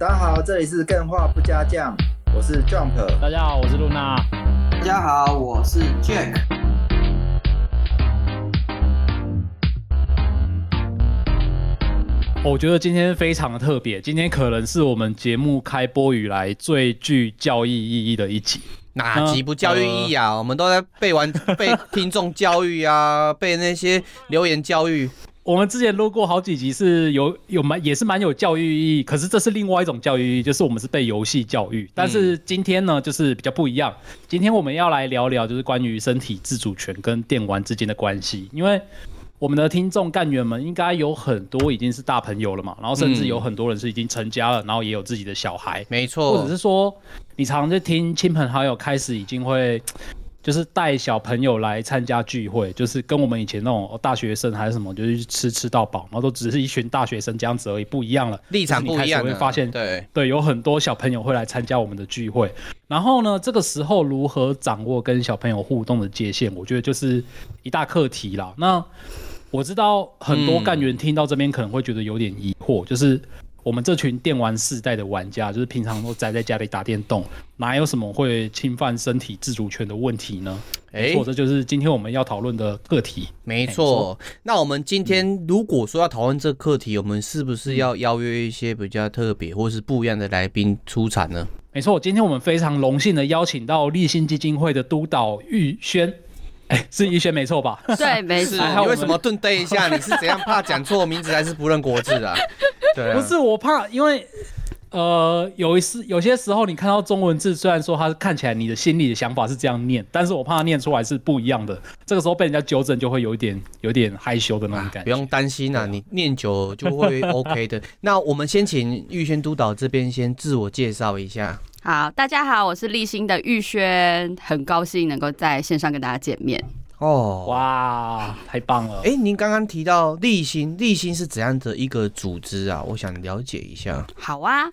大家好，这里是更画不加酱，我是 Jump。大家好，我是露娜。大家好，我是 Jack。我觉得今天非常的特别，今天可能是我们节目开播以来最具教育意义的一集。哪集不教育意义啊？呃、我们都在被完，被听众教育啊，被那些留言教育。我们之前录过好几集，是有有蛮也是蛮有教育意义，可是这是另外一种教育意义，就是我们是被游戏教育。但是今天呢，就是比较不一样。今天我们要来聊聊，就是关于身体自主权跟电玩之间的关系。因为我们的听众干员们应该有很多已经是大朋友了嘛，然后甚至有很多人是已经成家了，然后也有自己的小孩，没错。或者是说，你常常在听亲朋好友开始已经会。就是带小朋友来参加聚会，就是跟我们以前那种大学生还是什么，就是吃吃到饱，然后都只是一群大学生这样子而已，不一样了，立场不一样。你会发现，对对，有很多小朋友会来参加我们的聚会。然后呢，这个时候如何掌握跟小朋友互动的界限，我觉得就是一大课题啦。那我知道很多干员听到这边可能会觉得有点疑惑，就是。我们这群电玩世代的玩家，就是平常都宅在家里打电动，哪有什么会侵犯身体自主权的问题呢？没错，这就是今天我们要讨论的课题。没错，那我们今天如果说要讨论这个课题，我们是不是要邀约一些比较特别或是不一样的来宾出场呢？没错，今天我们非常荣幸的邀请到立新基金会的督导玉轩。哎，是玉轩没错吧？对，没错。你为什么顿呆一下？你是怎样怕讲错名字，还是不认国字啊？对啊，不是我怕，因为呃，有一次有些时候你看到中文字，虽然说它看起来你的心里的想法是这样念，但是我怕它念出来是不一样的。这个时候被人家纠正，就会有一点有点害羞的那种感觉。啊、不用担心啊，你 念久就会 OK 的。那我们先请玉轩督导这边先自我介绍一下。好，大家好，我是立新的玉轩，很高兴能够在线上跟大家见面。哦，哇，太棒了！哎，您刚刚提到立新，立新是怎样的一个组织啊？我想了解一下。好啊。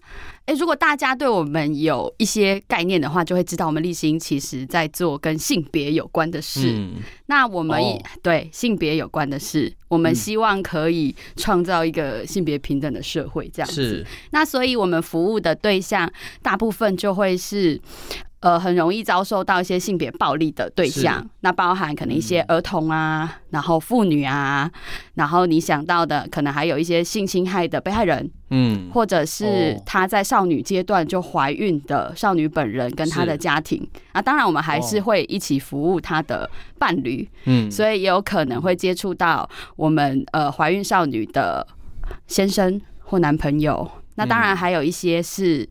哎，如果大家对我们有一些概念的话，就会知道我们立新其实在做跟性别有关的事。嗯、那我们、哦、对性别有关的事，我们希望可以创造一个性别平等的社会，这样子。是。那所以我们服务的对象大部分就会是。呃，很容易遭受到一些性别暴力的对象，那包含可能一些儿童啊，嗯、然后妇女啊，然后你想到的可能还有一些性侵害的被害人，嗯，或者是她在少女阶段就怀孕的少女本人跟她的家庭。啊，当然我们还是会一起服务她的伴侣，嗯，所以也有可能会接触到我们呃怀孕少女的先生或男朋友，那当然还有一些是。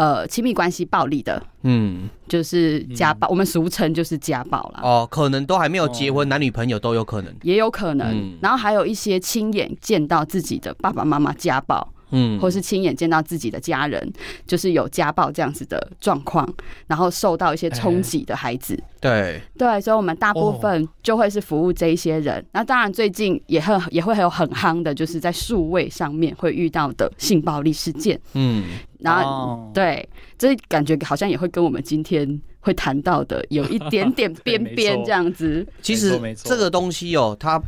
呃，亲密关系暴力的，嗯，就是家暴，嗯、我们俗称就是家暴啦。哦，可能都还没有结婚，哦、男女朋友都有可能，也有可能。嗯、然后还有一些亲眼见到自己的爸爸妈妈家暴。嗯，或是亲眼见到自己的家人就是有家暴这样子的状况，然后受到一些冲击的孩子，欸、对对，所以我们大部分就会是服务这一些人。哦、那当然，最近也很也会很有很夯的，就是在数位上面会遇到的性暴力事件。嗯，然后、哦、对，这感觉好像也会跟我们今天会谈到的有一点点 边边这样子。其实这个东西哦，它。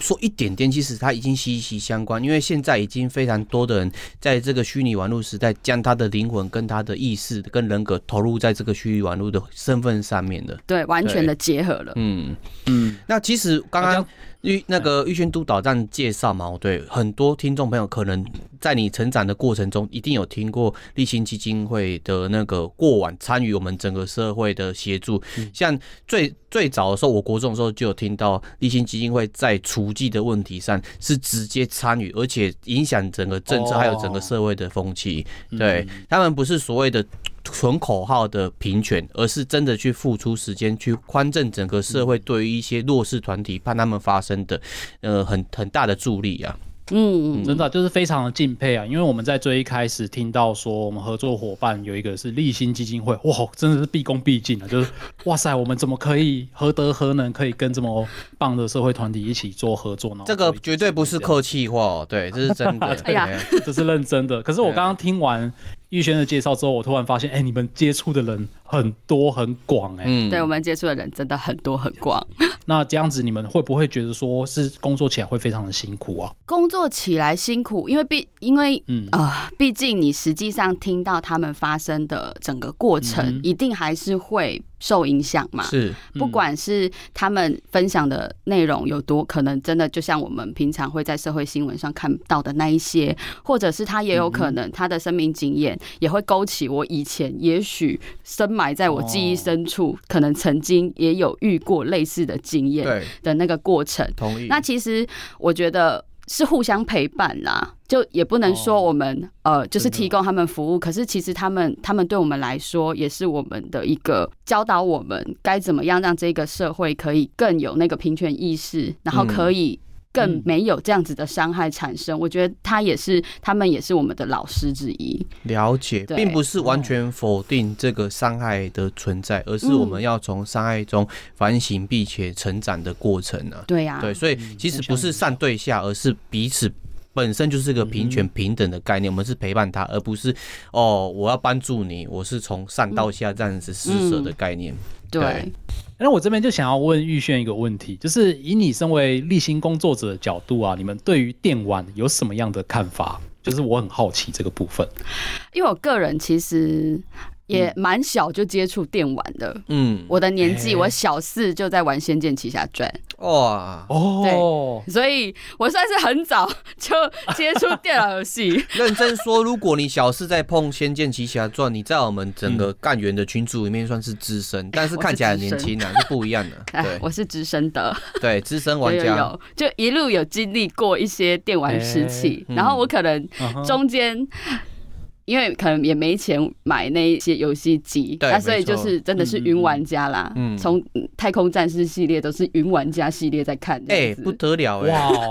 说一点点，其实它已经息息相关，因为现在已经非常多的人在这个虚拟网络时代，将他的灵魂、跟他的意识、跟人格投入在这个虚拟网络的身份上面的，对，完全的结合了。嗯嗯，那其实刚刚。玉那个玉轩督导这样介绍嘛，对很多听众朋友，可能在你成长的过程中，一定有听过立新基金会的那个过往参与我们整个社会的协助。像最最早的时候，我国中的时候就有听到立新基金会在厨具的问题上是直接参与，而且影响整个政策还有整个社会的风气。对他们不是所谓的。纯口号的平权，而是真的去付出时间去宽正整个社会对于一些弱势团体，帮他们发生的，呃，很很大的助力啊。嗯，真的就是非常的敬佩啊，因为我们在最一开始听到说我们合作伙伴有一个是立新基金会，哇，真的是毕恭毕敬啊，就是 哇塞，我们怎么可以何德何能可以跟这么棒的社会团体一起做合作呢？这个绝对不是客气话，对，这是真的，这是认真的。可是我刚刚听完玉轩的介绍之后，我突然发现，哎、欸，你们接触的人很多很广哎、欸。嗯，对，我们接触的人真的很多很广。那这样子，你们会不会觉得说是工作起来会非常的辛苦啊？工作起来辛苦，因为毕因为嗯啊，毕、呃、竟你实际上听到他们发生的整个过程，嗯、一定还是会受影响嘛。是，不管是他们分享的内容有多可能，真的就像我们平常会在社会新闻上看到的那一些，或者是他也有可能他的生命经验也会勾起我以前也许深埋在我记忆深处，可能曾经也有遇过类似的经验的那个过程。同意。那其实我觉得是互相陪伴啦，就也不能说我们呃就是提供他们服务，可是其实他们他们对我们来说也是我们的一个教导，我们该怎么样让这个社会可以更有那个平权意识，然后可以。更没有这样子的伤害产生，我觉得他也是，他们也是我们的老师之一。了解，并不是完全否定这个伤害的存在，而是我们要从伤害中反省并且成长的过程呢。对呀，对，所以其实不是上对下，而是彼此本身就是个平权平等的概念。我们是陪伴他，而不是哦，我要帮助你，我是从上到下这样子施舍的概念。对。那我这边就想要问玉轩一个问题，就是以你身为立新工作者的角度啊，你们对于电玩有什么样的看法？就是我很好奇这个部分，因为我个人其实。也蛮小就接触电玩的，嗯，我的年纪，我小四就在玩《仙剑奇侠传》，哇，哦，对，所以我算是很早就接触电脑游戏。认真说，如果你小四在碰《仙剑奇侠传》，你在我们整个干员的群组里面算是资深，但是看起来很年轻啊，是不一样的。对，我是资深的，对，资深玩家，有，就一路有经历过一些电玩时期，然后我可能中间。因为可能也没钱买那些游戏机，那所以就是真的是云玩家啦。嗯，从太空战士系列都是云玩家系列在看。哎，不得了哎！哇，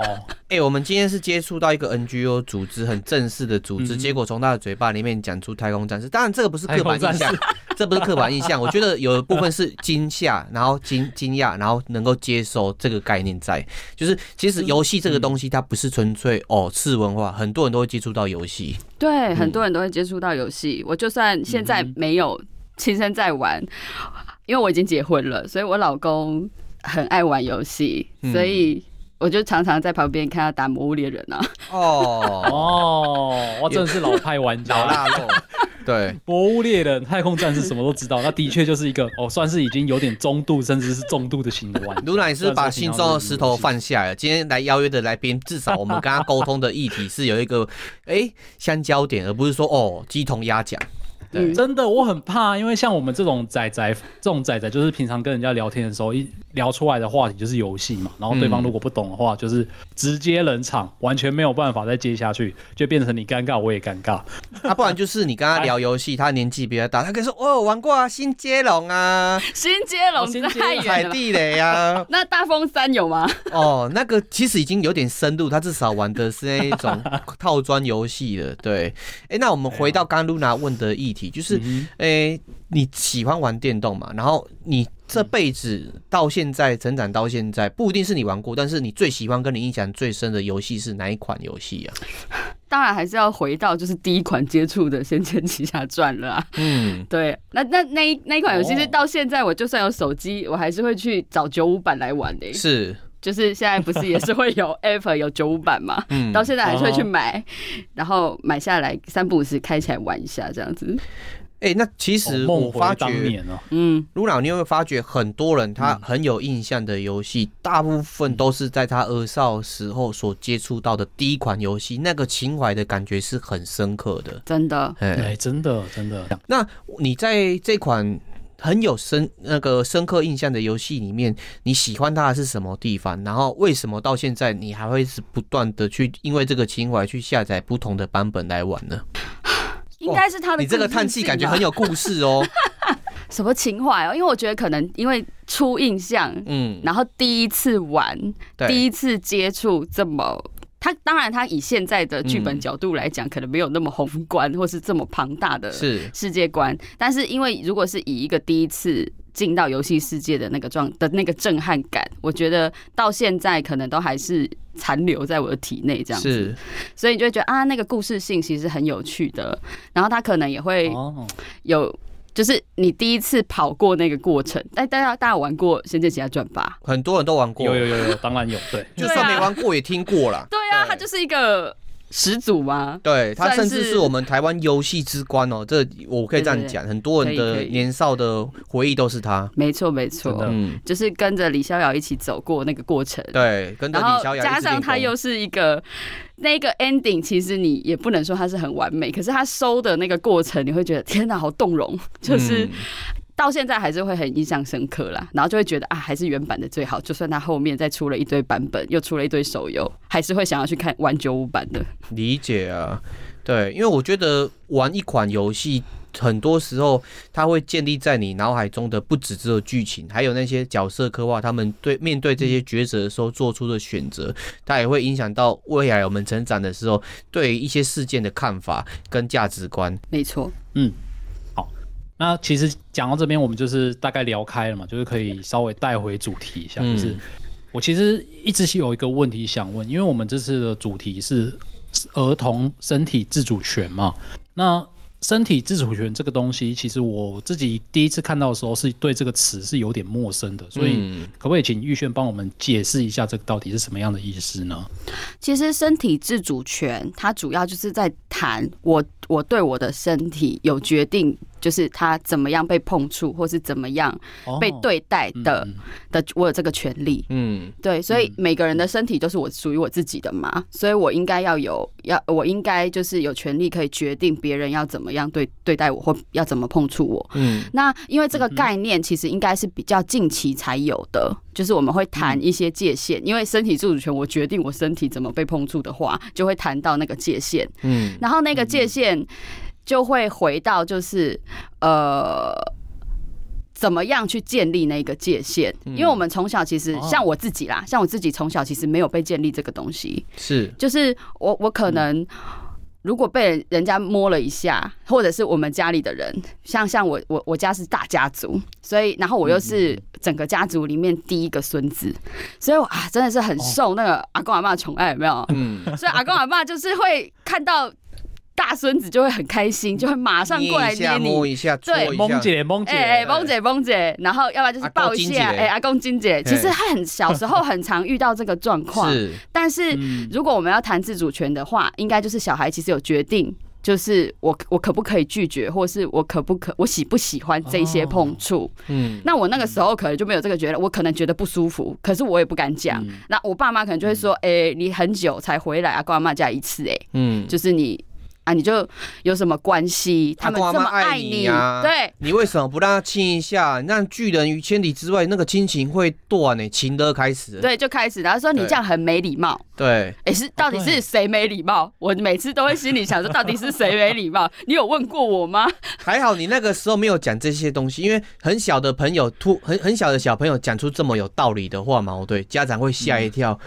哎，我们今天是接触到一个 NGO 组织，很正式的组织，结果从他的嘴巴里面讲出太空战士，当然这个不是刻板印象，这不是刻板印象。我觉得有一部分是惊吓，然后惊惊讶，然后能够接受这个概念在，就是其实游戏这个东西它不是纯粹哦次文化，很多人都会接触到游戏。对，很多人都会接触到游戏。我就算现在没有亲身在玩，因为我已经结婚了，所以我老公很爱玩游戏，所以我就常常在旁边看他打《魔物猎人》啊。哦哦，我真的是老派玩家，老腊肉。对，魔物猎人、太空战士什么都知道，那的确就是一个哦，算是已经有点中度甚至是重度的型的玩家。卢奶是把心中的石头放下了。今天来邀约的来宾，至少我们跟他沟通的议题是有一个哎相交点，而不是说哦鸡同鸭讲。对，真的我很怕，因为像我们这种仔仔，这种仔仔就是平常跟人家聊天的时候，一聊出来的话题就是游戏嘛，然后对方如果不懂的话，就是直接冷场，完全没有办法再接下去，就变成你尴尬我也尴尬。那、啊、不然就是你跟他聊游戏，他年纪比较大，他可以说哦玩过啊，新接龙啊，新接龙太远了，踩地雷啊。那大风三有吗？哦，那个其实已经有点深度，他至少玩的是那一种 套装游戏了。对，哎、欸，那我们回到刚刚 Luna 问的议题。就是，诶、欸，你喜欢玩电动嘛？然后你这辈子到现在成长到现在，不一定是你玩过，但是你最喜欢跟你印象最深的游戏是哪一款游戏啊？当然还是要回到就是第一款接触的《仙剑奇侠传》了啊。嗯，对，那那那一那一款游戏是到现在，我就算有手机，我还是会去找九五版来玩的、欸。是。就是现在不是也是会有 App 有九五版嘛？嗯，到现在还是会去买，然后买下来三不五时开起来玩一下这样子。哎、欸，那其实我发觉，嗯，卢老，你有没有发觉很多人他很有印象的游戏，嗯、大部分都是在他儿少时候所接触到的第一款游戏，那个情怀的感觉是很深刻的。真的，哎、欸，真的，真的。那你在这款？很有深那个深刻印象的游戏里面，你喜欢它的是什么地方？然后为什么到现在你还会是不断的去因为这个情怀去下载不同的版本来玩呢？应该是他的，你这个叹气感觉很有故事哦。什么情怀哦？因为我觉得可能因为初印象，嗯，然后第一次玩，对第一次接触这么。他当然，他以现在的剧本角度来讲，可能没有那么宏观，或是这么庞大的世界观。但是，因为如果是以一个第一次进到游戏世界的那个状的那个震撼感，我觉得到现在可能都还是残留在我的体内这样子。所以你就会觉得啊，那个故事性其实很有趣的。然后他可能也会有就是你第一次跑过那个过程。哎，大家大家有玩过《仙剑奇侠传》吧？很多人都玩过，有有有有，当然有。对，就算没玩过也听过啦。对啊，它就是一个。始祖吗？对，他甚至是我们台湾游戏之光哦、喔，这我可以这样讲，很多人的年少的回忆都是他。没错，没错，嗯，就是跟着李逍遥一起走过那个过程。对，跟着李逍遥，加上他又是一个那个 ending，其实你也不能说他是很完美，可是他收的那个过程，你会觉得天哪，好动容，就是。嗯到现在还是会很印象深刻啦，然后就会觉得啊，还是原版的最好。就算它后面再出了一堆版本，又出了一堆手游，还是会想要去看玩九五版的。理解啊，对，因为我觉得玩一款游戏，很多时候它会建立在你脑海中的不只只有剧情，还有那些角色刻画，他们对面对这些抉择的时候做出的选择，它也会影响到未来我们成长的时候对一些事件的看法跟价值观。没错，嗯。那其实讲到这边，我们就是大概聊开了嘛，就是可以稍微带回主题一下。就是我其实一直是有一个问题想问，因为我们这次的主题是儿童身体自主权嘛。那身体自主权这个东西，其实我自己第一次看到的时候，是对这个词是有点陌生的。所以，可不可以请玉轩帮我们解释一下，这个到底是什么样的意思呢？其实，身体自主权它主要就是在谈我我对我的身体有决定。就是他怎么样被碰触，或是怎么样被对待的、哦嗯、的，我有这个权利。嗯，对，所以每个人的身体都是我属于我自己的嘛，所以我应该要有，要我应该就是有权利可以决定别人要怎么样对对待我，或要怎么碰触我。嗯，那因为这个概念其实应该是比较近期才有的，就是我们会谈一些界限，因为身体自主权，我决定我身体怎么被碰触的话，就会谈到那个界限。嗯，然后那个界限。就会回到就是呃，怎么样去建立那个界限？因为我们从小其实像我自己啦，像我自己从小其实没有被建立这个东西。是，就是我我可能如果被人家摸了一下，或者是我们家里的人，像像我我我家是大家族，所以然后我又是整个家族里面第一个孙子，所以我啊真的是很受那个阿公阿妈宠爱，有没有？嗯，所以阿公阿妈就是会看到。大孙子就会很开心，就会马上过来捏你，摸一下，对，蒙姐，蒙姐，哎，蒙姐，蒙姐，然后要不然就是抱一下，哎，阿公金姐，其实他很小时候很常遇到这个状况，是。但是如果我们要谈自主权的话，应该就是小孩其实有决定，就是我我可不可以拒绝，或是我可不可我喜不喜欢这些碰触？嗯，那我那个时候可能就没有这个觉得，我可能觉得不舒服，可是我也不敢讲。那我爸妈可能就会说，哎，你很久才回来啊，阿公阿妈家一次，哎，嗯，就是你。啊，你就有什么关系？他们这么爱你啊，对，你为什么不让他亲一下？让拒人于千里之外，那个亲情会断呢？情的开始，对，就开始。然后说你这样很没礼貌，对，哎，是到底是谁没礼貌？我每次都会心里想说，到底是谁没礼貌？你有问过我吗？还好你那个时候没有讲这些东西，因为很小的朋友突很很小的小朋友讲出这么有道理的话嘛，对，家长会吓一跳。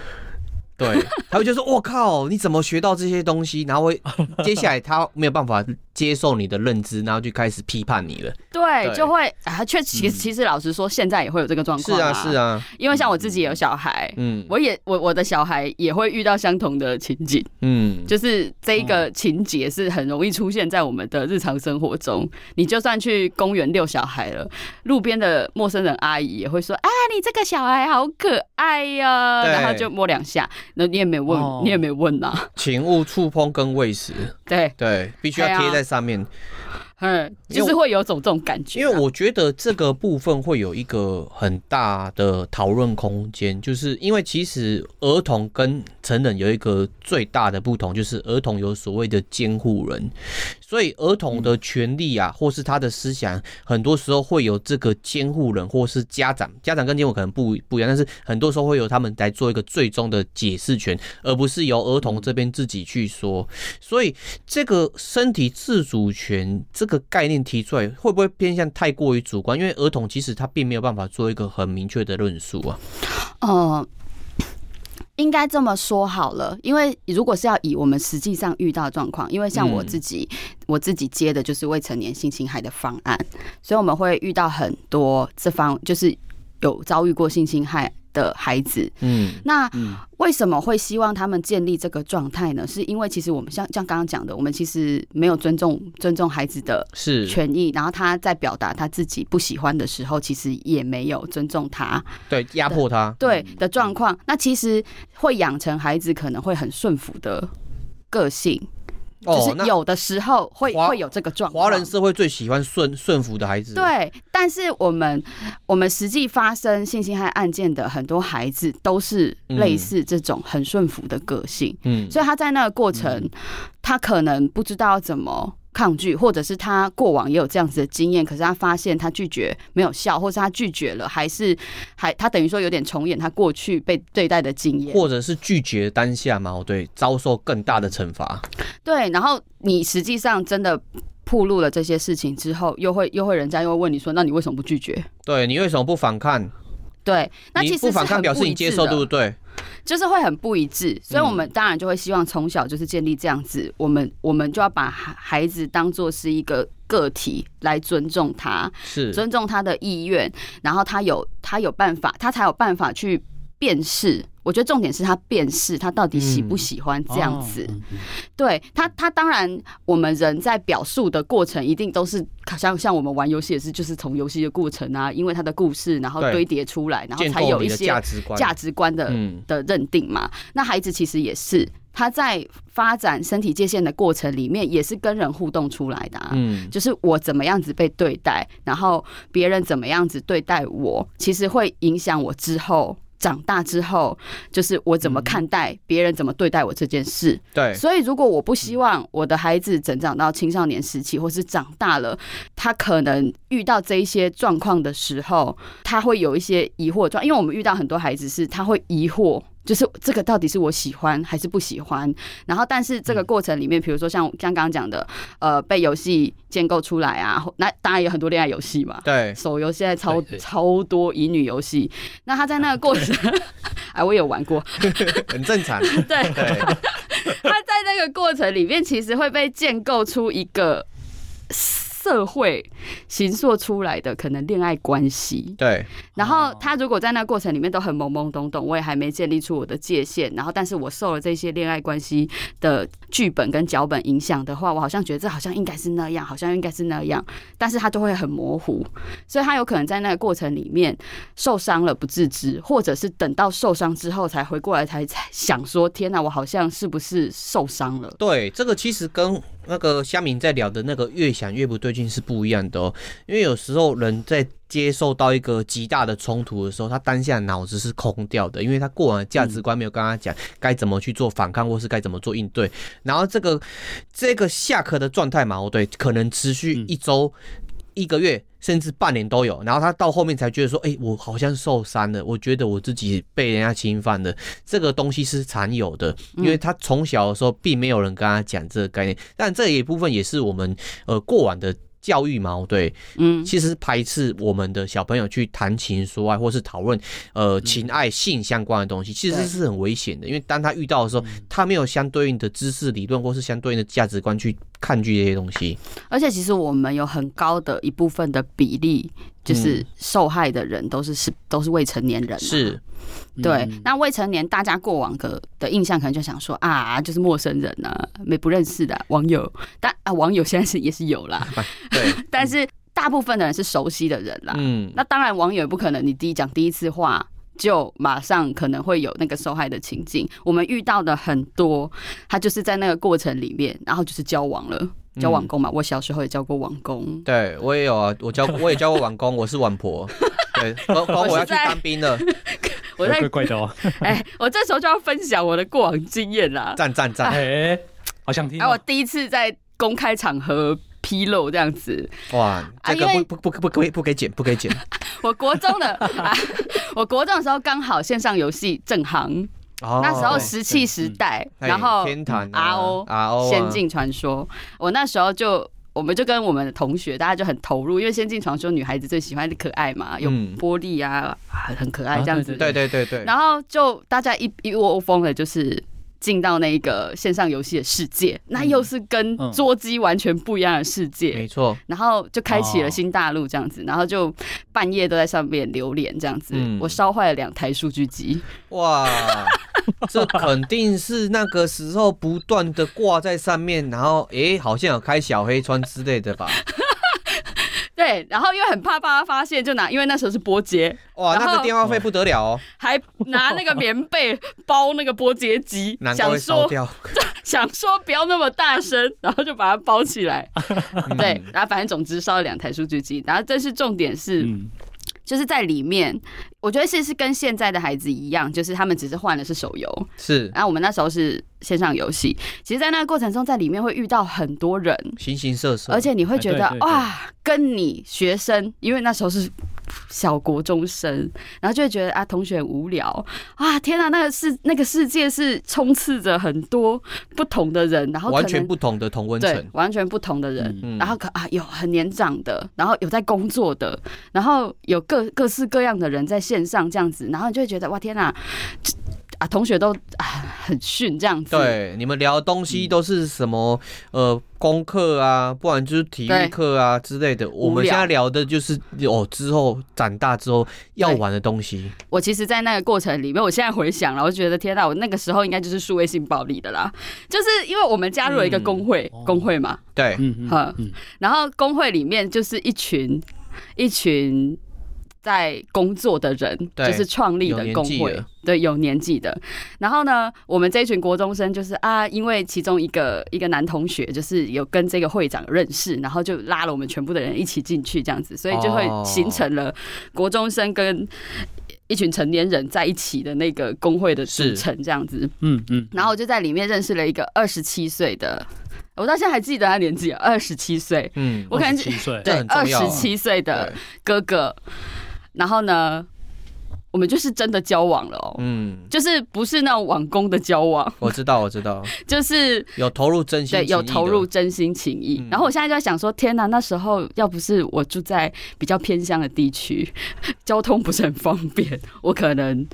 对，他会就说：“我靠，你怎么学到这些东西？”然后会 接下来他没有办法接受你的认知，然后就开始批判你了。对，就会啊，确其实其实老实说，现在也会有这个状况。是啊，是啊，因为像我自己也有小孩，嗯，我也我我的小孩也会遇到相同的情景，嗯，就是这一个情节是很容易出现在我们的日常生活中。你就算去公园遛小孩了，路边的陌生人阿姨也会说：“啊，你这个小孩好可爱呀！”然后就摸两下。那你也没问，哦、你也没问呐、啊，请勿触碰跟喂食。对对，必须要贴在上面。嗯，就是会有种这种感觉、啊。因为我觉得这个部分会有一个很大的讨论空间，就是因为其实儿童跟成人有一个最大的不同，就是儿童有所谓的监护人。所以儿童的权利啊，或是他的思想，很多时候会有这个监护人，或是家长。家长跟监护可能不不一样，但是很多时候会由他们来做一个最终的解释权，而不是由儿童这边自己去说。所以这个身体自主权这个概念提出来，会不会偏向太过于主观？因为儿童其实他并没有办法做一个很明确的论述啊。哦。应该这么说好了，因为如果是要以我们实际上遇到的状况，因为像我自己，嗯、我自己接的就是未成年性侵害的方案，所以我们会遇到很多这方就是有遭遇过性侵害的孩子。嗯，那为什么会希望他们建立这个状态呢？是因为其实我们像像刚刚讲的，我们其实没有尊重尊重孩子的是权益，然后他在表达他自己不喜欢的时候，其实也没有尊重他，对，压迫他，对的状况。那其实会养成孩子可能会很顺服的个性。就是有的时候会会有这个状况，华人社会最喜欢顺顺服的孩子。对，但是我们我们实际发生性侵害案件的很多孩子都是类似这种很顺服的个性，嗯，所以他在那个过程，他可能不知道怎么。抗拒，或者是他过往也有这样子的经验，可是他发现他拒绝没有效，或是他拒绝了，还是还他等于说有点重演他过去被对待的经验，或者是拒绝当下嘛，对，遭受更大的惩罚。对，然后你实际上真的暴露了这些事情之后，又会又会人家又会问你说，那你为什么不拒绝？对，你为什么不反抗？对，那其实不反抗表示你接受，对不对？就是会很不一致，所以我们当然就会希望从小就是建立这样子，我们我们就要把孩子当做是一个个体来尊重他，是。尊重他的意愿，然后他有他有办法，他才有办法去辨识。我觉得重点是他辨识他到底喜不喜欢这样子，对他，他当然我们人在表述的过程一定都是像像我们玩游戏也是，就是从游戏的过程啊，因为他的故事，然后堆叠出来，然后才有一些价值观价值观的的认定嘛。那孩子其实也是他在发展身体界限的过程里面，也是跟人互动出来的，嗯，就是我怎么样子被对待，然后别人怎么样子对待我，其实会影响我之后。长大之后，就是我怎么看待别人怎么对待我这件事。对，所以如果我不希望我的孩子成长到青少年时期，或是长大了，他可能遇到这一些状况的时候，他会有一些疑惑状。因为我们遇到很多孩子是他会疑惑。就是这个到底是我喜欢还是不喜欢？然后，但是这个过程里面，比如说像像刚刚讲的，呃，被游戏建构出来啊，那当然有很多恋爱游戏嘛。对，手游现在超超多乙女游戏。那他在那个过程，哎，我有玩过 很正常。对，他在那个过程里面，其实会被建构出一个。社会形塑出来的可能恋爱关系，对。然后他如果在那个过程里面都很懵懵懂懂，我也还没建立出我的界限，然后但是我受了这些恋爱关系的剧本跟脚本影响的话，我好像觉得这好像应该是那样，好像应该是那样，但是他就会很模糊，所以他有可能在那个过程里面受伤了不自知，或者是等到受伤之后才回过来才才想说，天哪，我好像是不是受伤了？对，这个其实跟。那个乡民在聊的那个越想越不对劲是不一样的哦，因为有时候人在接受到一个极大的冲突的时候，他当下脑子是空掉的，因为他过往的价值观没有跟他讲该怎么去做反抗或是该怎么做应对，然后这个这个下课的状态嘛，哦对，可能持续一周。一个月甚至半年都有，然后他到后面才觉得说：“哎，我好像受伤了，我觉得我自己被人家侵犯了。”这个东西是常有的，因为他从小的时候并没有人跟他讲这个概念，但这一部分也是我们呃过往的。教育嘛，对，嗯，其实排斥我们的小朋友去谈情说爱，或是讨论呃情爱性相关的东西，其实是很危险的。因为当他遇到的时候，他没有相对应的知识理论，或是相对应的价值观去抗拒这些东西。而且，其实我们有很高的一部分的比例，就是受害的人都是是都是未成年人。是。对，那未成年，大家过往的的印象可能就想说啊，就是陌生人啊，没不认识的网友。但啊，网友现在是也是有啦，对，但是大部分的人是熟悉的人啦。嗯，那当然，网友也不可能你第一讲第一次话就马上可能会有那个受害的情境。我们遇到的很多，他就是在那个过程里面，然后就是交往了，交网工嘛。我小时候也交过网工，对我也有啊，我交我也交过网工，我是网婆。对，我我要去当兵了。我在怪怪哦，哎，我这时候就要分享我的过往经验啦。赞赞赞，哎，好想听。哎，我第一次在公开场合披露这样子，哇，这个不不不不可以不可以剪，不可以剪。我国中的，我国中的时候刚好线上游戏正行，那时候石器时代，然后天堂 RO RO 仙境传说，我那时候就。我们就跟我们的同学，大家就很投入，因为《仙境传说》女孩子最喜欢的可爱嘛，有玻璃啊，很可爱这样子。对对对对。然后就大家一一窝蜂的，就是进到那个线上游戏的世界，那又是跟桌机完全不一样的世界，没错。然后就开启了新大陆这样子，然后就半夜都在上面流连这样子。我烧坏了两台数据机。哇，这肯定是那个时候不断的挂在上面，然后哎，好像有开小黑窗之类的吧。对，然后因为很怕爸爸发现，就拿，因为那时候是波接，哇，那个电话费不得了哦，还拿那个棉被包那个波接机，想说想说不要那么大声，然后就把它包起来。对，然后反正总之烧了两台数据机，然后这是重点是。嗯就是在里面，我觉得是是跟现在的孩子一样，就是他们只是换的是手游，是。然后我们那时候是线上游戏，其实，在那个过程中，在里面会遇到很多人，形形色色，而且你会觉得哇，跟你学生，因为那时候是。小国中生，然后就会觉得啊，同学很无聊啊！天哪，那个世那个世界是充斥着很多不同的人，然后完全不同的同温层，完全不同的人，嗯、然后可啊有很年长的，然后有在工作的，然后有各各式各样的人在线上这样子，然后你就会觉得哇，天哪！啊，同学都啊很逊这样子。对，你们聊的东西都是什么？呃，功课啊，不然就是体育课啊之类的。我们现在聊的就是哦，之后长大之后要玩的东西。我其实，在那个过程里面，我现在回想了，我就觉得天哪，我那个时候应该就是数位性暴力的啦。就是因为我们加入了一个工会，嗯、工会嘛。对，嗯嗯。然后工会里面就是一群一群。在工作的人，就是创立的工会，对，有年纪的。然后呢，我们这一群国中生就是啊，因为其中一个一个男同学就是有跟这个会长认识，然后就拉了我们全部的人一起进去，这样子，所以就会形成了国中生跟一群成年人在一起的那个工会的组成，这样子。嗯嗯。然后我就在里面认识了一个二十七岁的，我到现在还记得他年纪，二十七岁。嗯，我可能七岁，对，二十七岁的哥哥。然后呢，我们就是真的交往了哦，嗯，就是不是那种网工的交往。我知道，我知道，就是有投入真心，对，有投入真心情谊。嗯、然后我现在就在想说，天哪，那时候要不是我住在比较偏乡的地区，交通不是很方便，我可能。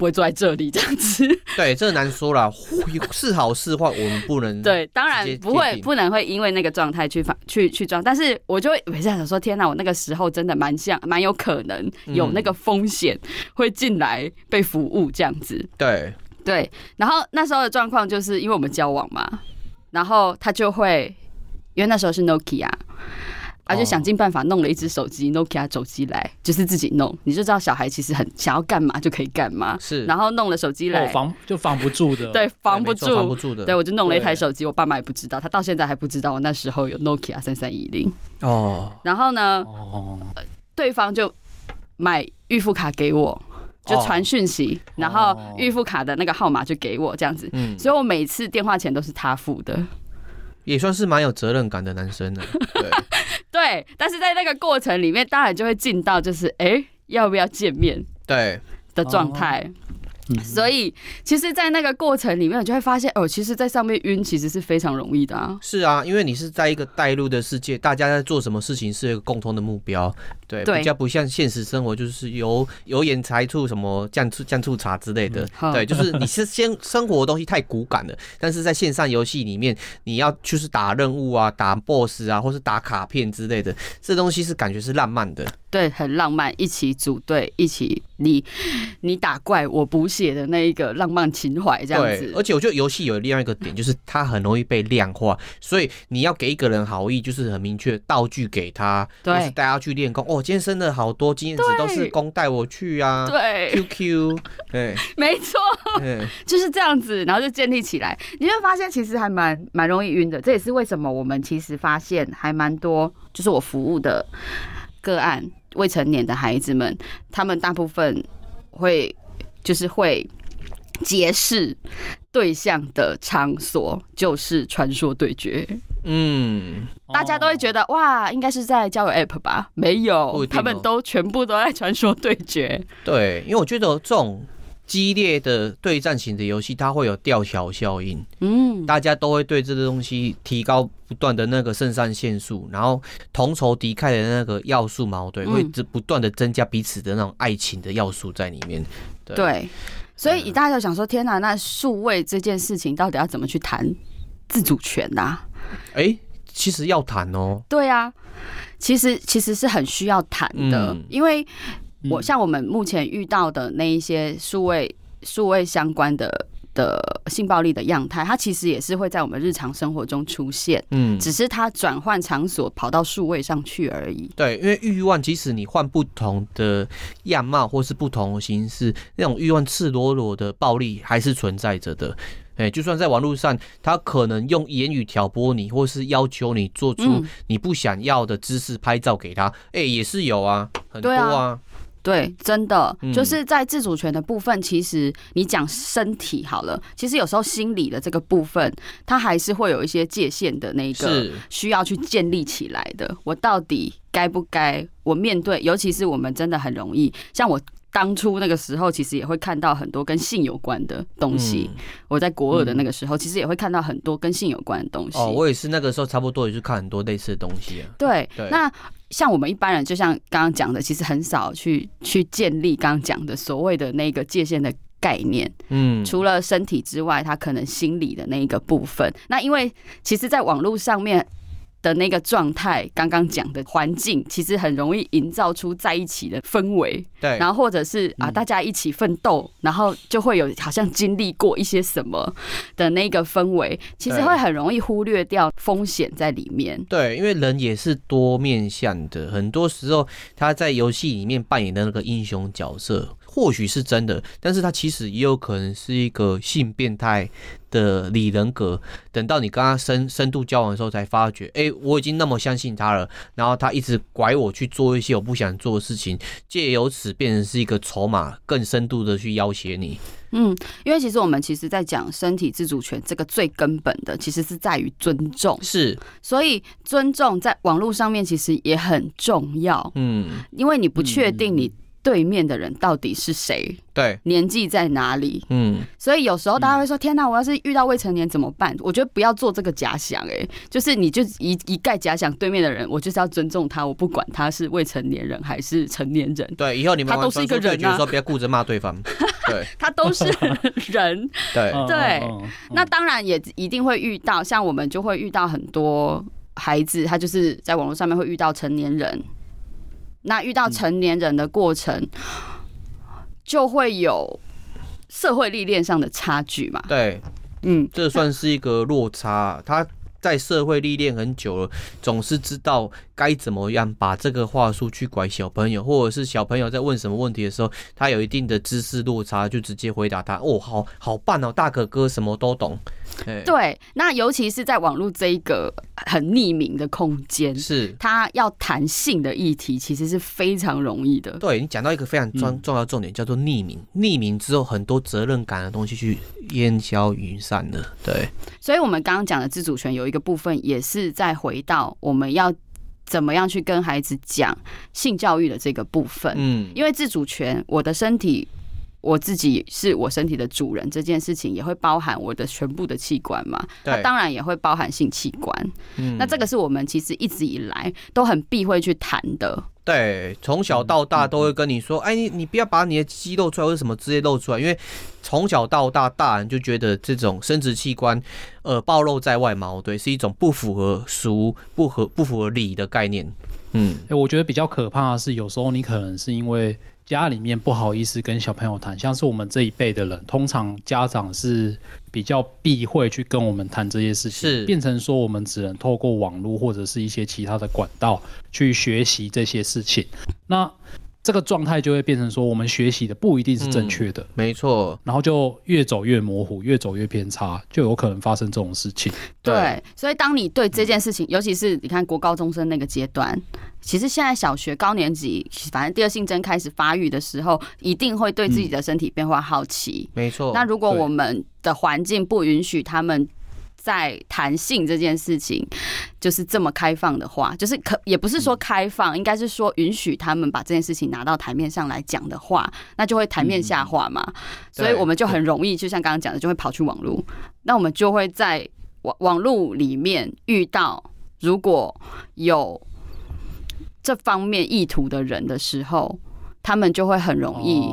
不会坐在这里这样子，对，这难说了，是好是坏，我们不能 对，当然不会，不能会因为那个状态去去去撞，但是我就会每次想说，天哪，我那个时候真的蛮像，蛮有可能有那个风险会进来被服务这样子，嗯、对。对，然后那时候的状况就是因为我们交往嘛，然后他就会，因为那时候是 Nokia。他就想尽办法弄了一只手机，Nokia 手机来，就是自己弄。你就知道小孩其实很想要干嘛就可以干嘛。是，然后弄了手机来，防就防不住的。对，防不住，防不住的。对，我就弄了一台手机，我爸妈也不知道，他到现在还不知道我那时候有 Nokia 三三一零。哦。然后呢？哦。对方就买预付卡给我，就传讯息，然后预付卡的那个号码就给我，这样子。嗯。所以我每次电话钱都是他付的。也算是蛮有责任感的男生了。对。对，但是在那个过程里面，当然就会进到就是，哎，要不要见面？对的状态。所以，其实，在那个过程里面，我就会发现，哦，其实，在上面晕其实是非常容易的啊。是啊，因为你是在一个带入的世界，大家在做什么事情是一个共同的目标，对，对。比较不像现实生活，就是油油盐柴醋什么酱醋酱醋茶之类的，嗯、对，就是你是先 生活的东西太骨感了，但是在线上游戏里面，你要就是打任务啊，打 BOSS 啊，或是打卡片之类的，这东西是感觉是浪漫的。对，很浪漫，一起组队，一起你你打怪，我补血的那一个浪漫情怀，这样子。而且我觉得游戏有另外一个点，就是它很容易被量化，所以你要给一个人好意，就是很明确道具给他，对，就是大家去练功。哦，今天升了好多经验值，都是公带我去啊。对，QQ，对，没错，对就是这样子，然后就建立起来。你会发现其实还蛮蛮容易晕的，这也是为什么我们其实发现还蛮多，就是我服务的个案。未成年的孩子们，他们大部分会就是会结识对象的场所就是传说对决。嗯，大家都会觉得哇，应该是在交友 App 吧？没有，他们都全部都在传说对决。对，因为我觉得这种。激烈的对战型的游戏，它会有吊桥效应，嗯，大家都会对这个东西提高不断的那个肾上腺素，然后同仇敌忾的那个要素矛盾，会不断的增加彼此的那种爱情的要素在里面，对。对所以大家就想说，天哪，那数位这件事情到底要怎么去谈自主权呐、啊？哎、欸，其实要谈哦。对啊，其实其实是很需要谈的，嗯、因为我像我们目前遇到的那一些数位数位相关的。的性暴力的样态，它其实也是会在我们日常生活中出现，嗯，只是它转换场所跑到数位上去而已。对，因为欲望，即使你换不同的样貌或是不同的形式，那种欲望赤裸裸的暴力还是存在着的。哎，就算在网络上，他可能用言语挑拨你，或是要求你做出你不想要的姿势拍照给他，哎、嗯，也是有啊，很多啊。对，真的就是在自主权的部分，其实你讲身体好了，其实有时候心理的这个部分，它还是会有一些界限的那个需要去建立起来的。我到底该不该？我面对，尤其是我们真的很容易，像我当初那个时候，其实也会看到很多跟性有关的东西。我在国二的那个时候，其实也会看到很多跟性有关的东西。哦，我也是那个时候差不多也是看很多类似的东西啊。对，那。像我们一般人，就像刚刚讲的，其实很少去去建立刚刚讲的所谓的那个界限的概念。嗯，除了身体之外，他可能心理的那一个部分。那因为其实，在网络上面。的那个状态，刚刚讲的环境，其实很容易营造出在一起的氛围。对，然后或者是啊，大家一起奋斗，然后就会有好像经历过一些什么的那个氛围，其实会很容易忽略掉风险在里面。对，因为人也是多面向的，很多时候他在游戏里面扮演的那个英雄角色。或许是真的，但是他其实也有可能是一个性变态的理人格。等到你跟他深深度交往的时候，才发觉，哎、欸，我已经那么相信他了，然后他一直拐我去做一些我不想做的事情，借由此变成是一个筹码，更深度的去要挟你。嗯，因为其实我们其实在讲身体自主权这个最根本的，其实是在于尊重。是，所以尊重在网络上面其实也很重要。嗯，因为你不确定你。对面的人到底是谁？对，年纪在哪里？嗯，所以有时候大家会说：“天哪，我要是遇到未成年怎么办？”我觉得不要做这个假想，哎，就是你就一一概假想对面的人，我就是要尊重他，我不管他是未成年人还是成年人。对，以后你们他都是一个人啊，说不要顾着骂对方。对，他都是人。对对，那当然也一定会遇到，像我们就会遇到很多孩子，他就是在网络上面会遇到成年人。那遇到成年人的过程，就会有社会历练上的差距嘛？对，嗯，这算是一个落差。他在社会历练很久了，总是知道该怎么样把这个话术去拐小朋友，或者是小朋友在问什么问题的时候，他有一定的知识落差，就直接回答他：“哦，好好棒哦，大哥哥什么都懂。”对，那尤其是在网络这一个很匿名的空间，是他要谈性的议题，其实是非常容易的。对，你讲到一个非常重重要重点，叫做匿名。匿名之后，很多责任感的东西去烟消云散了。对，所以我们刚刚讲的自主权有一个部分，也是在回到我们要怎么样去跟孩子讲性教育的这个部分。嗯，因为自主权，我的身体。我自己是我身体的主人，这件事情也会包含我的全部的器官嘛？对，它当然也会包含性器官。嗯，那这个是我们其实一直以来都很避讳去谈的。对，从小到大都会跟你说，哎，你你不要把你的肌肉出来，或者什么直接露出来，因为从小到大，大人就觉得这种生殖器官呃暴露在外嘛，对，是一种不符合俗、不合不符合礼的概念。嗯，哎，我觉得比较可怕的是，有时候你可能是因为。家里面不好意思跟小朋友谈，像是我们这一辈的人，通常家长是比较避讳去跟我们谈这些事情，是变成说我们只能透过网络或者是一些其他的管道去学习这些事情。那这个状态就会变成说，我们学习的不一定是正确的，嗯、没错，然后就越走越模糊，越走越偏差，就有可能发生这种事情。对，对，所以当你对这件事情，嗯、尤其是你看国高中生那个阶段，其实现在小学高年级，反正第二性征开始发育的时候，一定会对自己的身体变化好奇。嗯、没错。那如果我们的环境不允许他们。在谈性这件事情，就是这么开放的话，就是可也不是说开放，应该是说允许他们把这件事情拿到台面上来讲的话，那就会台面下话嘛。所以我们就很容易，就像刚刚讲的，就会跑去网络。那我们就会在网网络里面遇到，如果有这方面意图的人的时候，他们就会很容易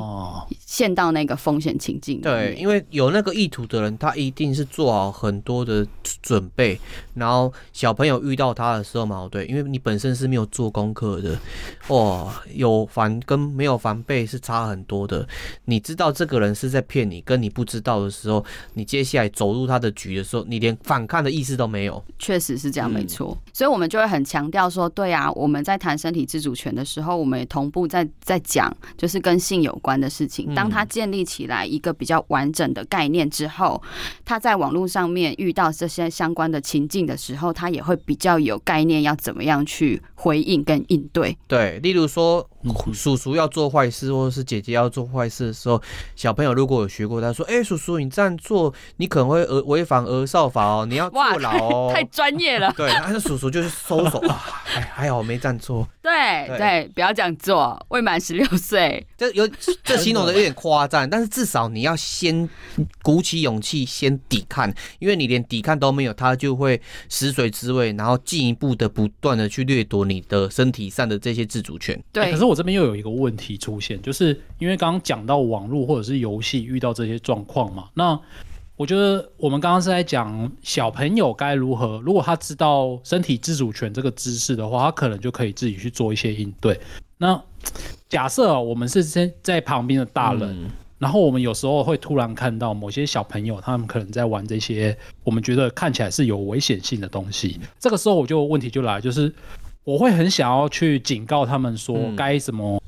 陷到那个风险情境。对，因为有那个意图的人，他一定是做好很多的准备，然后小朋友遇到他的时候嘛，对，因为你本身是没有做功课的，哦，有防跟没有防备是差很多的。你知道这个人是在骗你，跟你不知道的时候，你接下来走入他的局的时候，你连反抗的意思都没有。确实是这样，没错。嗯、所以我们就会很强调说，对啊，我们在谈身体自主权的时候，我们也同步在在讲，就是跟性有关的事情。当他建立起来一个比较完整的概念之后，他在网络上面遇到这些相关的情境的时候，他也会比较有概念，要怎么样去回应跟应对。对，例如说。叔叔要做坏事，或者是姐姐要做坏事的时候，小朋友如果有学过，他说：“哎、欸，叔叔，你这样做，你可能会违违反儿少法哦，你要坐牢哦。” 太专业了。对，但是叔叔就是收手啊，还 还好我没这样做。对对，对，不要这样做，未满十六岁。这有这形容的有点夸张，但是至少你要先鼓起勇气，先抵抗，因为你连抵抗都没有，他就会食髓知味，然后进一步的不断的去掠夺你的身体上的这些自主权。对，欸、可是我。这边又有一个问题出现，就是因为刚刚讲到网络或者是游戏遇到这些状况嘛，那我觉得我们刚刚是在讲小朋友该如何，如果他知道身体自主权这个知识的话，他可能就可以自己去做一些应对。那假设我们是在在旁边的大人，然后我们有时候会突然看到某些小朋友，他们可能在玩这些我们觉得看起来是有危险性的东西，这个时候我就问题就来，就是。我会很想要去警告他们说该怎么、嗯、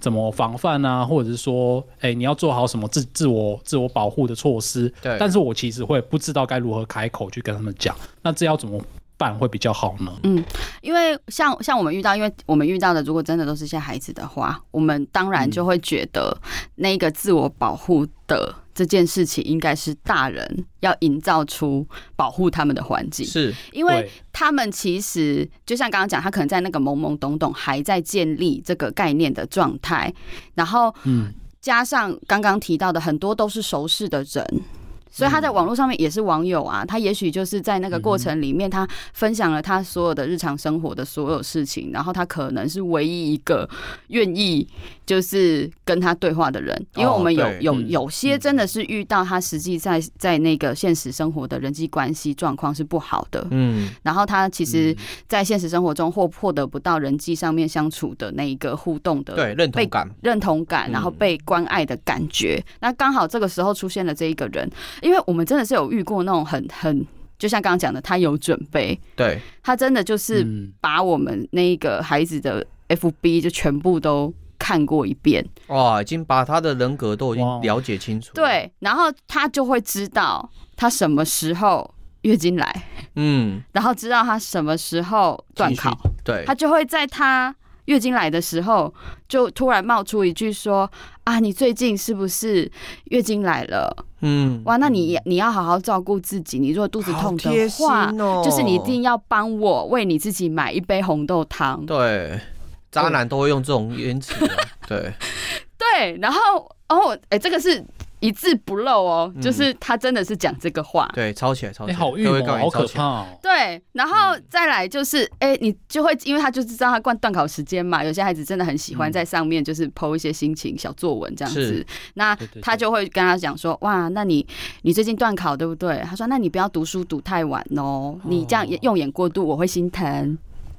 怎么防范啊，或者是说，哎、欸，你要做好什么自自我自我保护的措施。对，但是我其实会不知道该如何开口去跟他们讲。那这要怎么办会比较好呢？嗯，因为像像我们遇到，因为我们遇到的，如果真的都是些孩子的话，我们当然就会觉得那个自我保护的。这件事情应该是大人要营造出保护他们的环境，是因为他们其实就像刚刚讲，他可能在那个懵懵懂懂还在建立这个概念的状态，然后嗯，加上刚刚提到的很多都是熟识的人。所以他在网络上面也是网友啊，他也许就是在那个过程里面，他分享了他所有的日常生活的所有事情，然后他可能是唯一一个愿意就是跟他对话的人，因为我们有有有些真的是遇到他实际在在那个现实生活的人际关系状况是不好的，嗯，然后他其实，在现实生活中获获得不到人际上面相处的那一个互动的对认同感。认同感，然后被关爱的感觉，那刚好这个时候出现了这一个人。因为我们真的是有遇过那种很很，就像刚刚讲的，他有准备，对，他真的就是把我们那个孩子的 FB 就全部都看过一遍，哇，已经把他的人格都已经了解清楚，对，然后他就会知道他什么时候月经来，嗯，然后知道他什么时候断考，对，他就会在他。月经来的时候，就突然冒出一句说：“啊，你最近是不是月经来了？嗯，哇，那你你要好好照顾自己。你如果肚子痛的话，哦、就是你一定要帮我为你自己买一杯红豆汤。”对，渣男都会用这种言辞。对，对，然后哦，哎、欸，这个是。一字不漏哦，就是他真的是讲这个话，嗯、对，抄起来，抄起来，好预谋，好可怕哦。对，然后再来就是，哎、欸，你就会因为他就知道他惯断考时间嘛，有些孩子真的很喜欢在上面就是 po 一些心情小作文这样子，那他就会跟他讲说，哇，那你你最近断考对不对？他说，那你不要读书读太晚哦，你这样用眼过度我会心疼。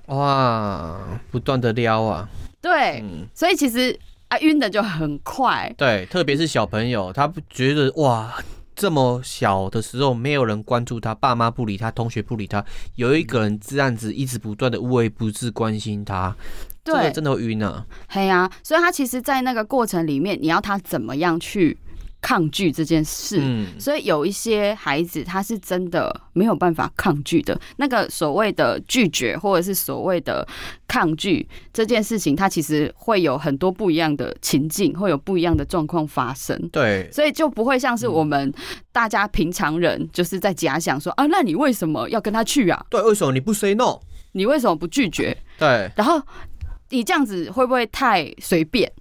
哇，不断的撩啊，对，嗯、所以其实。啊，晕的就很快。对，特别是小朋友，他不觉得哇，这么小的时候没有人关注他，爸妈不理他，同学不理他，有一个人这样子一直不断的无微不至关心他，对，这个真的会晕呢、啊。嘿呀、啊，所以他其实，在那个过程里面，你要他怎么样去？抗拒这件事，所以有一些孩子他是真的没有办法抗拒的。那个所谓的拒绝，或者是所谓的抗拒这件事情，他其实会有很多不一样的情境，会有不一样的状况发生。对，所以就不会像是我们大家平常人就是在假想说啊，那你为什么要跟他去啊？对，为什么你不 say no？你为什么不拒绝？对，然后你这样子会不会太随便？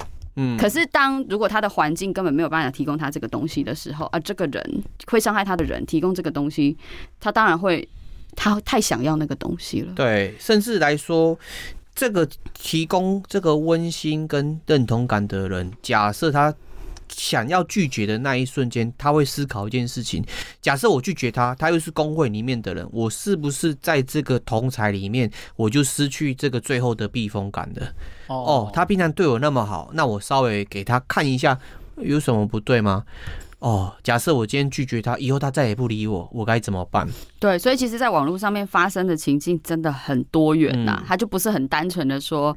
嗯，可是当如果他的环境根本没有办法提供他这个东西的时候，而这个人会伤害他的人提供这个东西，他当然会，他太想要那个东西了。对，甚至来说，这个提供这个温馨跟认同感的人，假设他想要拒绝的那一瞬间，他会思考一件事情：假设我拒绝他，他又是工会里面的人，我是不是在这个同才里面，我就失去这个最后的避风港了？哦，哦，他平常对我那么好，那我稍微给他看一下，有什么不对吗？哦，假设我今天拒绝他，以后他再也不理我，我该怎么办？对，所以其实，在网络上面发生的情境真的很多元呐、啊，他、嗯、就不是很单纯的说。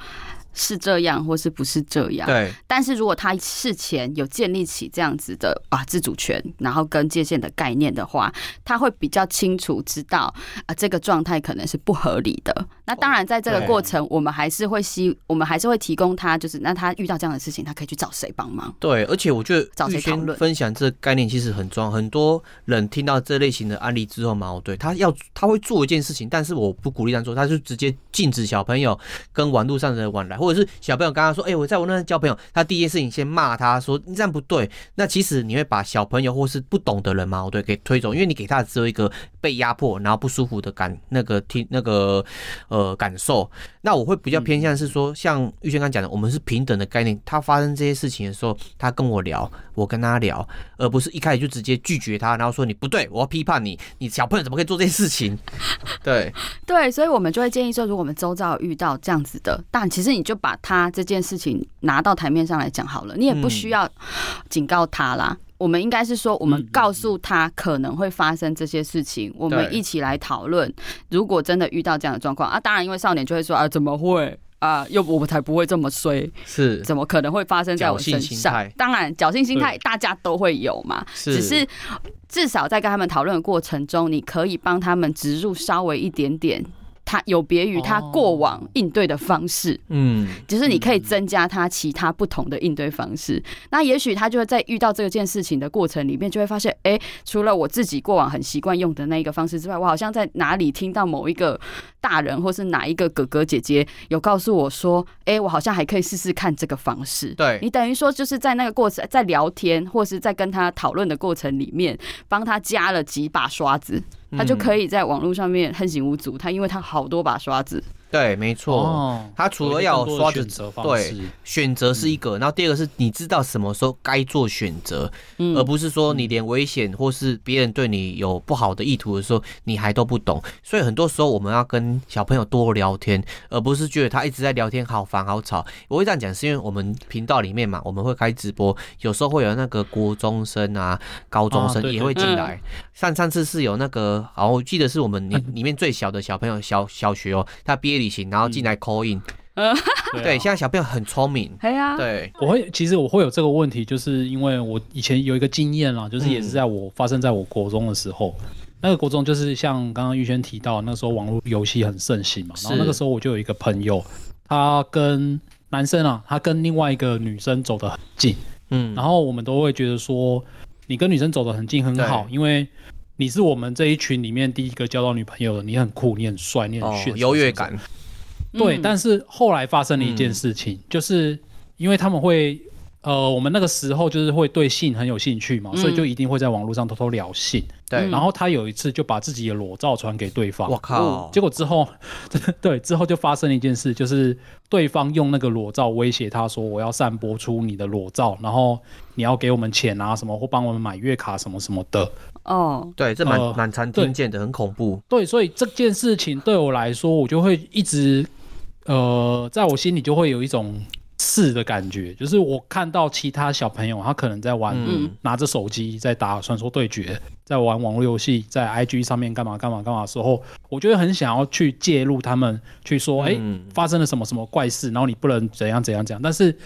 是这样，或是不是这样？对。但是如果他事前有建立起这样子的啊自主权，然后跟界限的概念的话，他会比较清楚知道啊这个状态可能是不合理的。那当然，在这个过程，我们还是会希，我们还是会提供他，就是那他遇到这样的事情，他可以去找谁帮忙？对。而且我觉得找谁讨论分享这个概念其实很重要。很多人听到这类型的案例之后嘛，对，他要他会做一件事情，但是我不鼓励这样做，他就直接禁止小朋友跟网络上的往来。或者是小朋友刚刚说，哎、欸，我在我那边交朋友，他第一件事情先骂他说你这样不对。那其实你会把小朋友或是不懂的人嘛，对，给推走，因为你给他只有一个被压迫然后不舒服的感那个听那个呃感受。那我会比较偏向是说，像玉轩刚讲的，我们是平等的概念。他发生这些事情的时候，他跟我聊，我跟他聊，而不是一开始就直接拒绝他，然后说你不对，我要批判你，你小朋友怎么可以做这些事情？对对，所以我们就会建议说，如果我们周遭遇到这样子的，但其实你就把他这件事情拿到台面上来讲好了，你也不需要警告他啦。嗯、我们应该是说，我们告诉他可能会发生这些事情，我们一起来讨论。如果真的遇到这样的状况啊，当然，因为少年就会说啊，怎么会啊？又我们才不会这么衰，是怎么可能会发生在我身上？当然，侥幸心态大家都会有嘛，只是至少在跟他们讨论的过程中，你可以帮他们植入稍微一点点。他有别于他过往应对的方式，嗯，就是你可以增加他其他不同的应对方式。那也许他就会在遇到这件事情的过程里面，就会发现，哎，除了我自己过往很习惯用的那一个方式之外，我好像在哪里听到某一个大人或是哪一个哥哥姐姐有告诉我说，哎，我好像还可以试试看这个方式。对，你等于说就是在那个过程，在聊天或是在跟他讨论的过程里面，帮他加了几把刷子。他就可以在网络上面横行无阻，他因为他好多把刷子。对，没错。哦，他除了要刷子，对，选择是一个，然后第二个是你知道什么时候该做选择，嗯，而不是说你连危险或是别人对你有不好的意图的时候，你还都不懂。所以很多时候我们要跟小朋友多聊天，而不是觉得他一直在聊天好烦好吵。我会这样讲，是因为我们频道里面嘛，我们会开直播，有时候会有那个国中生啊、高中生也会进来。上上次是有那个，好，我记得是我们里 里面最小的小朋友，小小学哦，他毕业。旅行，然后进来 call in，嗯，对，现在小朋友很聪明，对啊，对，我会其实我会有这个问题，就是因为我以前有一个经验啦，就是也是在我发生在我国中的时候，那个国中就是像刚刚玉轩提到，那时候网络游戏很盛行嘛，然后那个时候我就有一个朋友，他跟男生啊，他跟另外一个女生走得很近，嗯，然后我们都会觉得说，你跟女生走得很近很好，因为。你是我们这一群里面第一个交到女朋友的，你很酷，你很帅，你很炫，优越感。对，但是后来发生了一件事情，嗯、就是因为他们会，呃，我们那个时候就是会对性很有兴趣嘛，嗯、所以就一定会在网络上偷偷聊性。对，然后他有一次就把自己的裸照传给对方，我靠！结果之后，对，之后就发生了一件事，就是对方用那个裸照威胁他说：“我要散播出你的裸照，然后你要给我们钱啊什么，或帮我们买月卡什么什么的。”哦，对，这蛮蛮常听见的，很恐怖。对，所以这件事情对我来说，我就会一直，呃，在我心里就会有一种刺的感觉，就是我看到其他小朋友，他可能在玩，嗯、拿着手机在打传说对决，在玩网络游戏，在 IG 上面干嘛干嘛干嘛的时候，我就会很想要去介入他们，去说，哎、嗯，发生了什么什么怪事，然后你不能怎样怎样怎样，但是。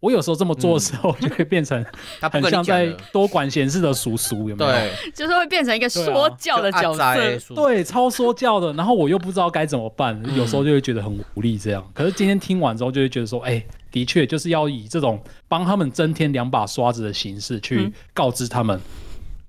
我有时候这么做的时候，就会变成他很像在多管闲事的叔叔，有没有？对，就是会变成一个说教的角色，对，超说教的。然后我又不知道该怎么办，有时候就会觉得很无力。这样，可是今天听完之后，就会觉得说，哎，的确就是要以这种帮他们增添两把刷子的形式去告知他们，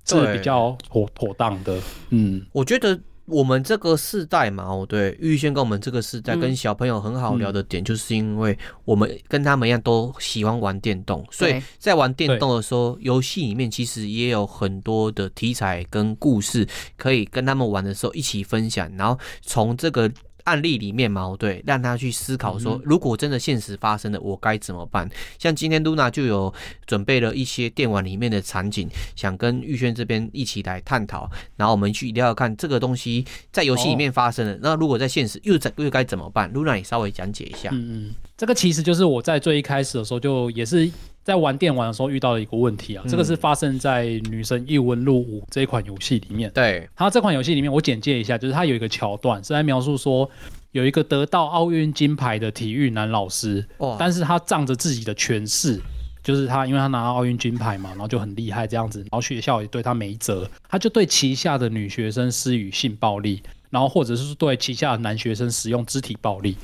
是比较妥妥当的。嗯，我觉得。我们这个世代嘛，哦，对，玉轩跟我们这个世代跟小朋友很好聊的点，就是因为我们跟他们一样都喜欢玩电动，所以在玩电动的时候，游戏里面其实也有很多的题材跟故事可以跟他们玩的时候一起分享，然后从这个。案例里面嘛，对，让他去思考说，如果真的现实发生了，我该怎么办？像今天露娜就有准备了一些电玩里面的场景，想跟玉轩这边一起来探讨，然后我们去聊聊看这个东西在游戏里面发生了，那如果在现实又怎又该怎么办？露娜也稍微讲解一下。嗯嗯，这个其实就是我在最一开始的时候就也是。在玩电玩的时候遇到了一个问题啊，这个是发生在《女神异闻录五》这一款游戏里面。对，它这款游戏里面，我简介一下，就是它有一个桥段是在描述说，有一个得到奥运金牌的体育男老师，但是他仗着自己的权势，就是他因为他拿到奥运金牌嘛，然后就很厉害这样子，然后学校也对他没辙，他就对旗下的女学生施予性暴力，然后或者是对旗下的男学生使用肢体暴力。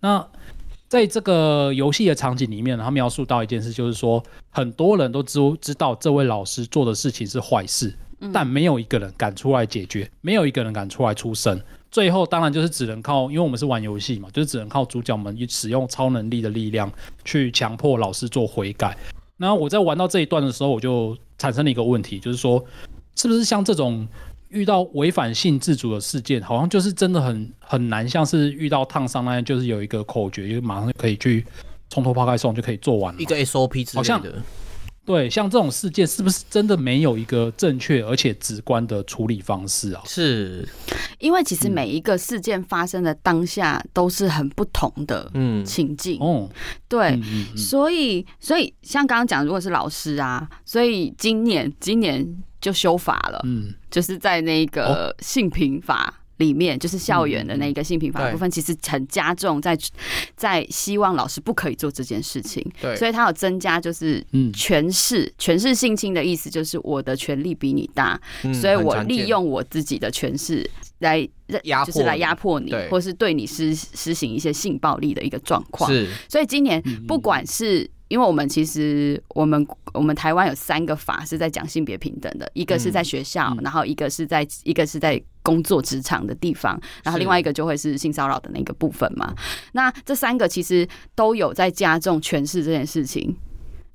那在这个游戏的场景里面，他描述到一件事，就是说很多人都知知道这位老师做的事情是坏事，但没有一个人敢出来解决，没有一个人敢出来出声。最后当然就是只能靠，因为我们是玩游戏嘛，就是只能靠主角们使用超能力的力量去强迫老师做悔改。然后我在玩到这一段的时候，我就产生了一个问题，就是说是不是像这种。遇到违反性自主的事件，好像就是真的很很难，像是遇到烫伤那样，就是有一个口诀，就马上就可以去从头抛开送就可以做完了。一个 SOP 之类的。好像对，像这种事件是不是真的没有一个正确而且直观的处理方式啊？是，因为其实每一个事件发生的当下都是很不同的嗯情境哦，对，嗯嗯嗯，所以所以像刚刚讲，如果是老师啊，所以今年今年。就修法了，嗯，就是在那个性平法里面，就是校园的那个性平法的部分，其实很加重在在希望老师不可以做这件事情，对，所以他有增加就是权势，权势性侵的意思就是我的权力比你大，所以我利用我自己的权势来压，就是来压迫你，或是对你施施行一些性暴力的一个状况，是，所以今年不管是。因为我们其实我们我们台湾有三个法是在讲性别平等的，一个是在学校，然后一个是在一个是在工作职场的地方，然后另外一个就会是性骚扰的那个部分嘛。那这三个其实都有在加重诠释这件事情。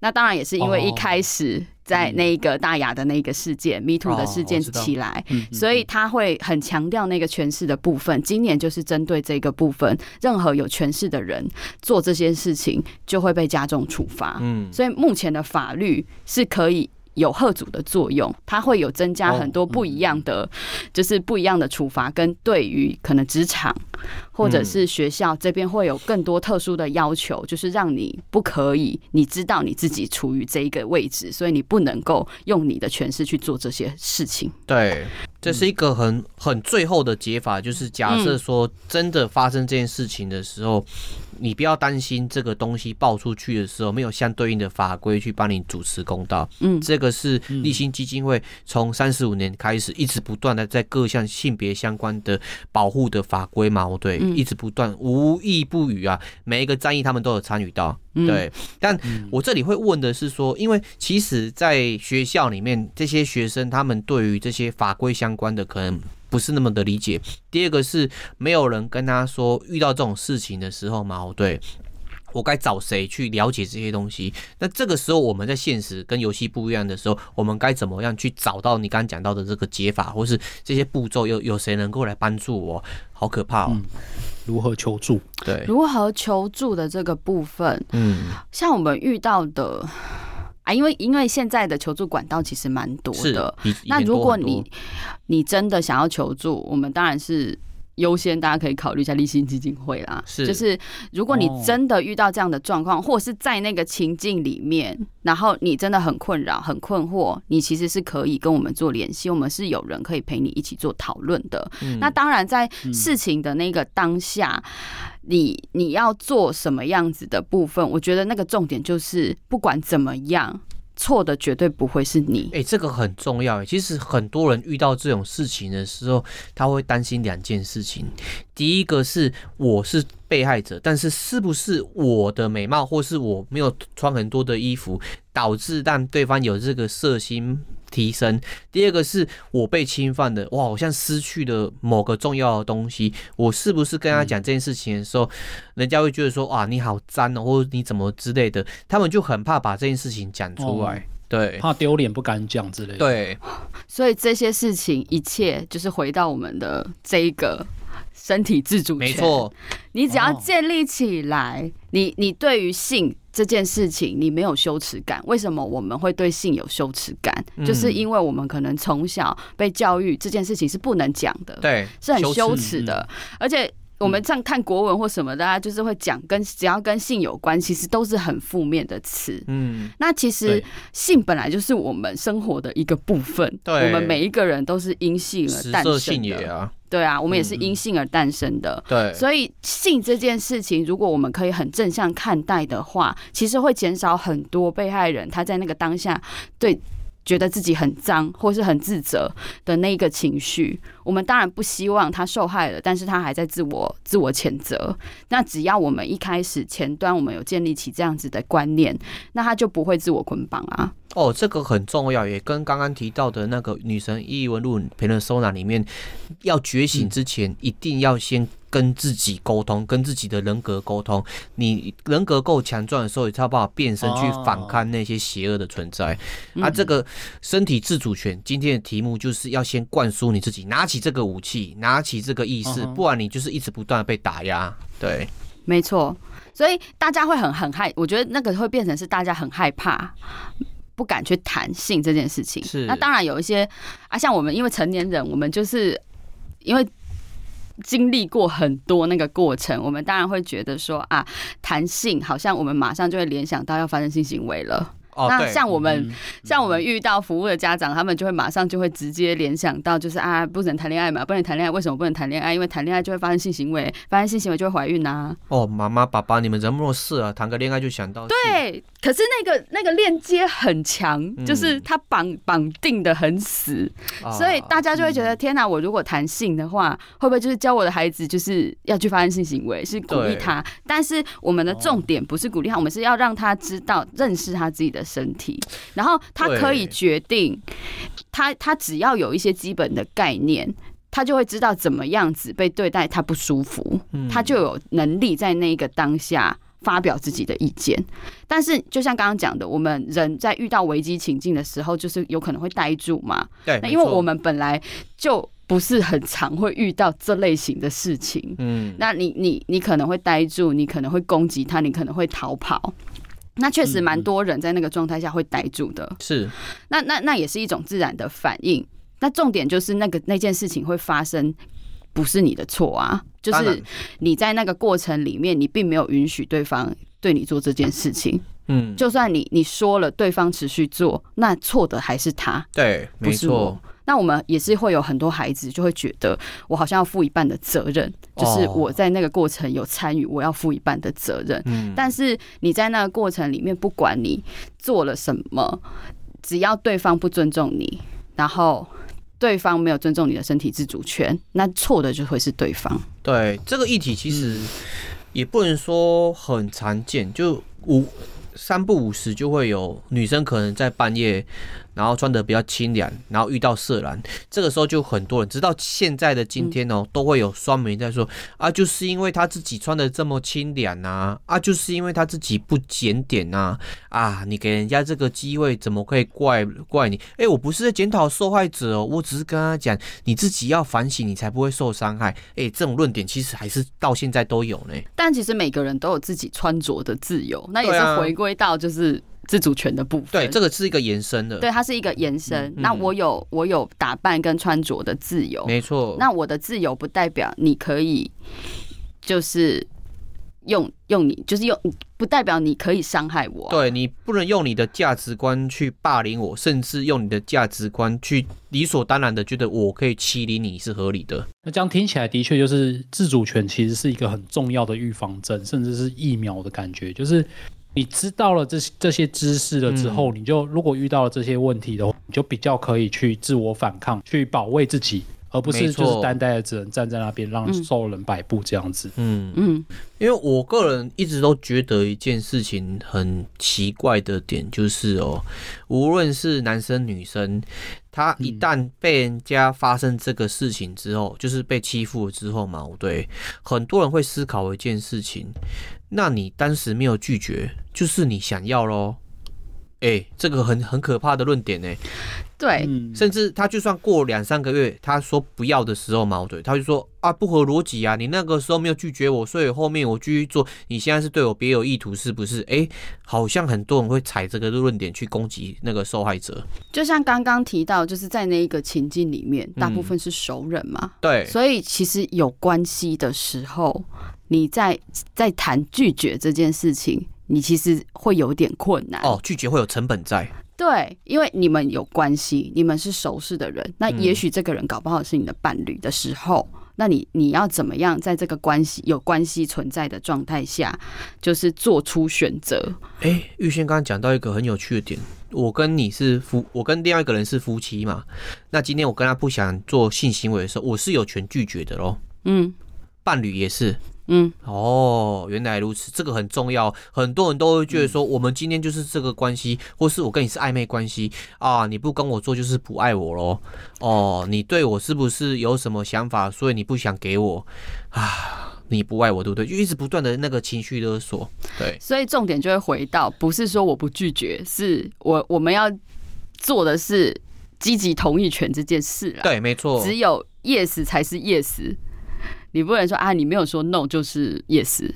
那当然也是因为一开始。在那个大雅的那个事件、嗯、，Me Too 的事件起来，哦、所以他会很强调那个权势的部分。今年就是针对这个部分，任何有权势的人做这些事情，就会被加重处罚。嗯，所以目前的法律是可以。有贺阻的作用，它会有增加很多不一样的，哦嗯、就是不一样的处罚，跟对于可能职场或者是学校这边会有更多特殊的要求，就是让你不可以，你知道你自己处于这一个位置，所以你不能够用你的权势去做这些事情。对，这是一个很很最后的解法，就是假设说真的发生这件事情的时候。你不要担心这个东西爆出去的时候没有相对应的法规去帮你主持公道。嗯，这个是立新基金会从三十五年开始一直不断的在各项性别相关的保护的法规嘛，对，一直不断无意不语啊，每一个战役他们都有参与到。对，但我这里会问的是说，因为其实在学校里面这些学生他们对于这些法规相关的可能。不是那么的理解。第二个是没有人跟他说，遇到这种事情的时候嘛，对，我该找谁去了解这些东西？那这个时候我们在现实跟游戏不一样的时候，我们该怎么样去找到你刚刚讲到的这个解法，或是这些步骤？有有谁能够来帮助我？好可怕哦！如何求助？对，如何求助的这个部分，嗯，像我们遇到的。因为因为现在的求助管道其实蛮多的，那如果你你真的想要求助，我们当然是优先大家可以考虑一下立信基金会啦。是，就是如果你真的遇到这样的状况，或者是在那个情境里面，然后你真的很困扰、很困惑，你其实是可以跟我们做联系，我们是有人可以陪你一起做讨论的。那当然，在事情的那个当下。你你要做什么样子的部分？我觉得那个重点就是，不管怎么样，错的绝对不会是你。哎，这个很重要。其实很多人遇到这种事情的时候，他会担心两件事情。第一个是我是被害者，但是是不是我的美貌，或是我没有穿很多的衣服，导致让对方有这个色心？提升。第二个是我被侵犯的，哇，好像失去了某个重要的东西。我是不是跟他讲这件事情的时候，嗯、人家会觉得说，哇，你好脏哦，或者你怎么之类的，他们就很怕把这件事情讲出来，哦、对，怕丢脸不敢讲之类的。对，所以这些事情一切就是回到我们的这一个。身体自主权。没错，你只要建立起来，你你对于性这件事情，你没有羞耻感。为什么我们会对性有羞耻感？就是因为我们可能从小被教育这件事情是不能讲的，对，是很羞耻的，而且。我们这样看国文或什么的，大家就是会讲跟只要跟性有关，其实都是很负面的词。嗯，那其实性本来就是我们生活的一个部分。对，我们每一个人都是因性而诞生的。啊对啊，我们也是因性而诞生的。对，所以性这件事情，如果我们可以很正向看待的话，其实会减少很多被害人他在那个当下对。觉得自己很脏或是很自责的那一个情绪，我们当然不希望他受害了，但是他还在自我自我谴责。那只要我们一开始前端我们有建立起这样子的观念，那他就不会自我捆绑啊。哦，这个很重要，也跟刚刚提到的那个女神异闻录评论收纳里面，要觉醒之前，一定要先。跟自己沟通，跟自己的人格沟通。你人格够强壮的时候，你才有办法变身去反抗那些邪恶的存在。哦、啊，这个身体自主权，今天的题目就是要先灌输你自己，拿起这个武器，拿起这个意识，不然你就是一直不断的被打压。对，没错。所以大家会很很害，我觉得那个会变成是大家很害怕，不敢去谈性这件事情。是。那当然有一些啊，像我们因为成年人，我们就是因为。经历过很多那个过程，我们当然会觉得说啊，谈性好像我们马上就会联想到要发生性行为了。那像我们、嗯、像我们遇到服务的家长，他们就会马上就会直接联想到，就是啊，不能谈恋爱嘛，不能谈恋爱，为什么不能谈恋爱？因为谈恋爱就会发生性行为，发生性行为就会怀孕呐、啊。哦，妈妈、爸爸，你们人不事啊，谈个恋爱就想到。对，可是那个那个链接很强，就是它绑绑定的很死，嗯、所以大家就会觉得，天哪，我如果谈性的话，会不会就是教我的孩子就是要去发生性行为，是鼓励他？但是我们的重点不是鼓励他，我们是要让他知道认识他自己的。身体，然后他可以决定，他他只要有一些基本的概念，他就会知道怎么样子被对待，他不舒服，他就有能力在那一个当下发表自己的意见。但是，就像刚刚讲的，我们人在遇到危机情境的时候，就是有可能会呆住嘛。对，那因为我们本来就不是很常会遇到这类型的事情。嗯，那你你你可能会呆住，你可能会攻击他，你可能会逃跑。那确实蛮多人在那个状态下会呆住的，是。那那那也是一种自然的反应。那重点就是那个那件事情会发生，不是你的错啊，就是你在那个过程里面，你并没有允许对方对你做这件事情。嗯，就算你你说了，对方持续做，那错的还是他，对，不是我。那我们也是会有很多孩子就会觉得，我好像要负一半的责任，就是我在那个过程有参与，我要负一半的责任。嗯，但是你在那个过程里面，不管你做了什么，只要对方不尊重你，然后对方没有尊重你的身体自主权，那错的就会是对方。对，这个议题其实也不能说很常见，就五三不五时就会有女生可能在半夜。然后穿的比较清凉，然后遇到色狼，这个时候就很多人，直到现在的今天哦，都会有酸民在说啊，就是因为他自己穿的这么清凉呐，啊，就是因为他自己不检点呐，啊，你给人家这个机会，怎么可以怪怪你？哎，我不是在检讨受害者哦，我只是跟他讲，你自己要反省，你才不会受伤害。哎，这种论点其实还是到现在都有呢。但其实每个人都有自己穿着的自由，那也是回归到就是。自主权的部分，对，这个是一个延伸的，对，它是一个延伸。嗯、那我有我有打扮跟穿着的自由，没错。那我的自由不代表你可以，就是用用你，就是用，不代表你可以伤害我、啊。对，你不能用你的价值观去霸凌我，甚至用你的价值观去理所当然的觉得我可以欺凌你是合理的。那这样听起来的确就是自主权其实是一个很重要的预防针，甚至是疫苗的感觉，就是。你知道了这些这些知识了之后，嗯、你就如果遇到了这些问题的话，你就比较可以去自我反抗，去保卫自己，而不是就是单单的只能站在那边让受人摆布这样子。嗯。嗯，因为我个人一直都觉得一件事情很奇怪的点就是哦，无论是男生女生，他一旦被人家发生这个事情之后，就是被欺负了之后嘛，对，很多人会思考一件事情。那你当时没有拒绝，就是你想要喽。哎、欸，这个很很可怕的论点呢。对，嗯、甚至他就算过两三个月，他说不要的时候嘛，对，他就说啊，不合逻辑啊，你那个时候没有拒绝我，所以后面我继续做，你现在是对我别有意图，是不是？哎、欸，好像很多人会踩这个论点去攻击那个受害者。就像刚刚提到，就是在那一个情境里面，大部分是熟人嘛，嗯、对，所以其实有关系的时候，你在在谈拒绝这件事情，你其实会有点困难哦，拒绝会有成本在。对，因为你们有关系，你们是熟识的人，那也许这个人搞不好是你的伴侣的时候，嗯、那你你要怎么样在这个关系有关系存在的状态下，就是做出选择？哎，玉轩刚刚讲到一个很有趣的点，我跟你是夫，我跟另外一个人是夫妻嘛，那今天我跟他不想做性行为的时候，我是有权拒绝的喽。嗯，伴侣也是。嗯，哦，原来如此，这个很重要。很多人都会觉得说，我们今天就是这个关系，或是我跟你是暧昧关系啊，你不跟我做就是不爱我喽。哦，你对我是不是有什么想法，所以你不想给我啊？你不爱我，对不对？就一直不断的那个情绪勒索。对，所以重点就会回到，不是说我不拒绝，是我我们要做的是积极同意权这件事啦。对，没错，只有 yes 才是 yes。你不能说啊，你没有说 no 就是 yes，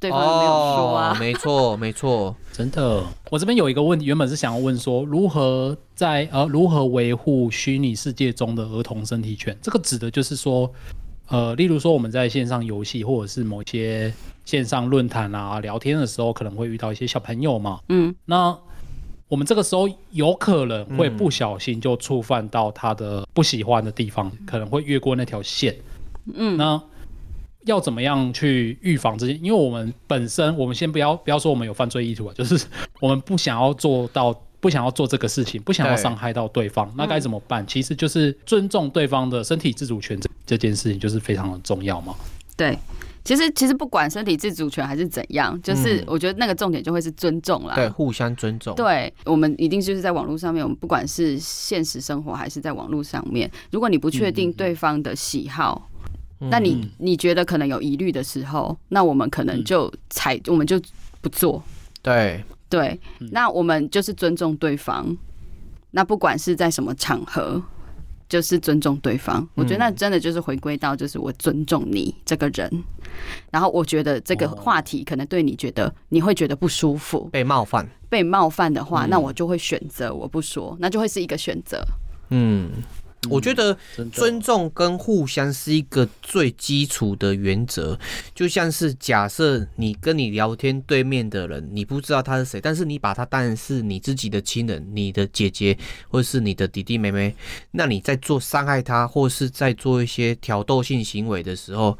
对方没有说啊，哦、没错 没错，真的。我这边有一个问题，原本是想要问说，如何在呃如何维护虚拟世界中的儿童身体权？这个指的就是说，呃，例如说我们在线上游戏或者是某些线上论坛啊聊天的时候，可能会遇到一些小朋友嘛，嗯，那我们这个时候有可能会不小心就触犯到他的不喜欢的地方，嗯、可能会越过那条线，嗯，那。要怎么样去预防这些？因为我们本身，我们先不要不要说我们有犯罪意图啊，就是我们不想要做到，不想要做这个事情，不想要伤害到对方，对那该怎么办？其实就是尊重对方的身体自主权这这件事情，就是非常的重要嘛。对，其实其实不管身体自主权还是怎样，就是我觉得那个重点就会是尊重啦。对，互相尊重。对，我们一定就是在网络上面，我们不管是现实生活还是在网络上面，如果你不确定对方的喜好。那你你觉得可能有疑虑的时候，那我们可能就采，我们就不做。对对，那我们就是尊重对方。那不管是在什么场合，就是尊重对方。我觉得那真的就是回归到，就是我尊重你这个人。然后我觉得这个话题可能对你觉得你会觉得不舒服，被冒犯，被冒犯的话，那我就会选择我不说，那就会是一个选择。嗯。我觉得尊重跟互相是一个最基础的原则，就像是假设你跟你聊天对面的人，你不知道他是谁，但是你把他当成是你自己的亲人，你的姐姐或是你的弟弟妹妹，那你在做伤害他或是在做一些挑逗性行为的时候。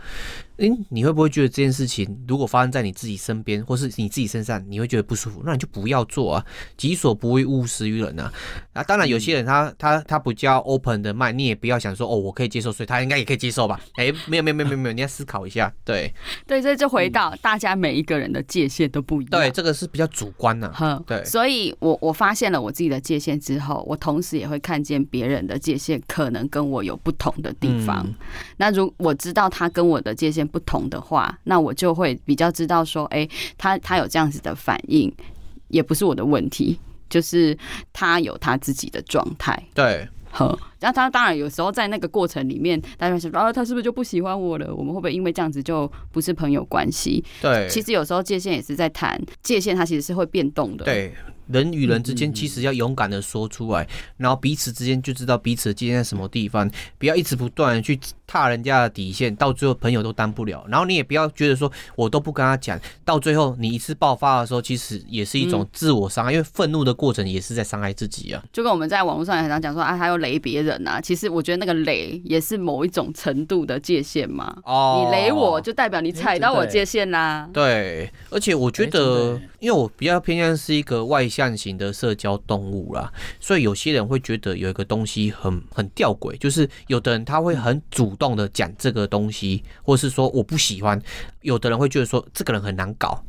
哎，你会不会觉得这件事情如果发生在你自己身边，或是你自己身上，你会觉得不舒服？那你就不要做啊！己所不欲，勿施于人啊！啊，当然有些人他他他比较 open 的麦，你也不要想说哦，我可以接受，所以他应该也可以接受吧？哎，没有没有没有没有没有，你要思考一下。对 对，这就回到大家每一个人的界限都不一样。对，这个是比较主观的。哼，对。所以我我发现了我自己的界限之后，我同时也会看见别人的界限可能跟我有不同的地方。嗯、那如我知道他跟我的界限不同的话，那我就会比较知道说，哎、欸，他他有这样子的反应，也不是我的问题，就是他有他自己的状态。对，好，那他当然有时候在那个过程里面，大家说啊，他是不是就不喜欢我了？我们会不会因为这样子就不是朋友关系？对，其实有时候界限也是在谈界限，它其实是会变动的。对。人与人之间其实要勇敢的说出来，然后彼此之间就知道彼此的界限在什么地方，不要一直不断的去踏人家的底线，到最后朋友都当不了。然后你也不要觉得说我都不跟他讲，到最后你一次爆发的时候，其实也是一种自我伤害，因为愤怒的过程也是在伤害自己啊。就跟我们在网络上也很常讲说啊，他要雷别人啊，其实我觉得那个雷也是某一种程度的界限嘛。哦，你雷我就代表你踩到我界限啦。对，而且我觉得，因为我比较偏向是一个外。向型的社交动物啦，所以有些人会觉得有一个东西很很吊诡，就是有的人他会很主动的讲这个东西，或是说我不喜欢；有的人会觉得说这个人很难搞，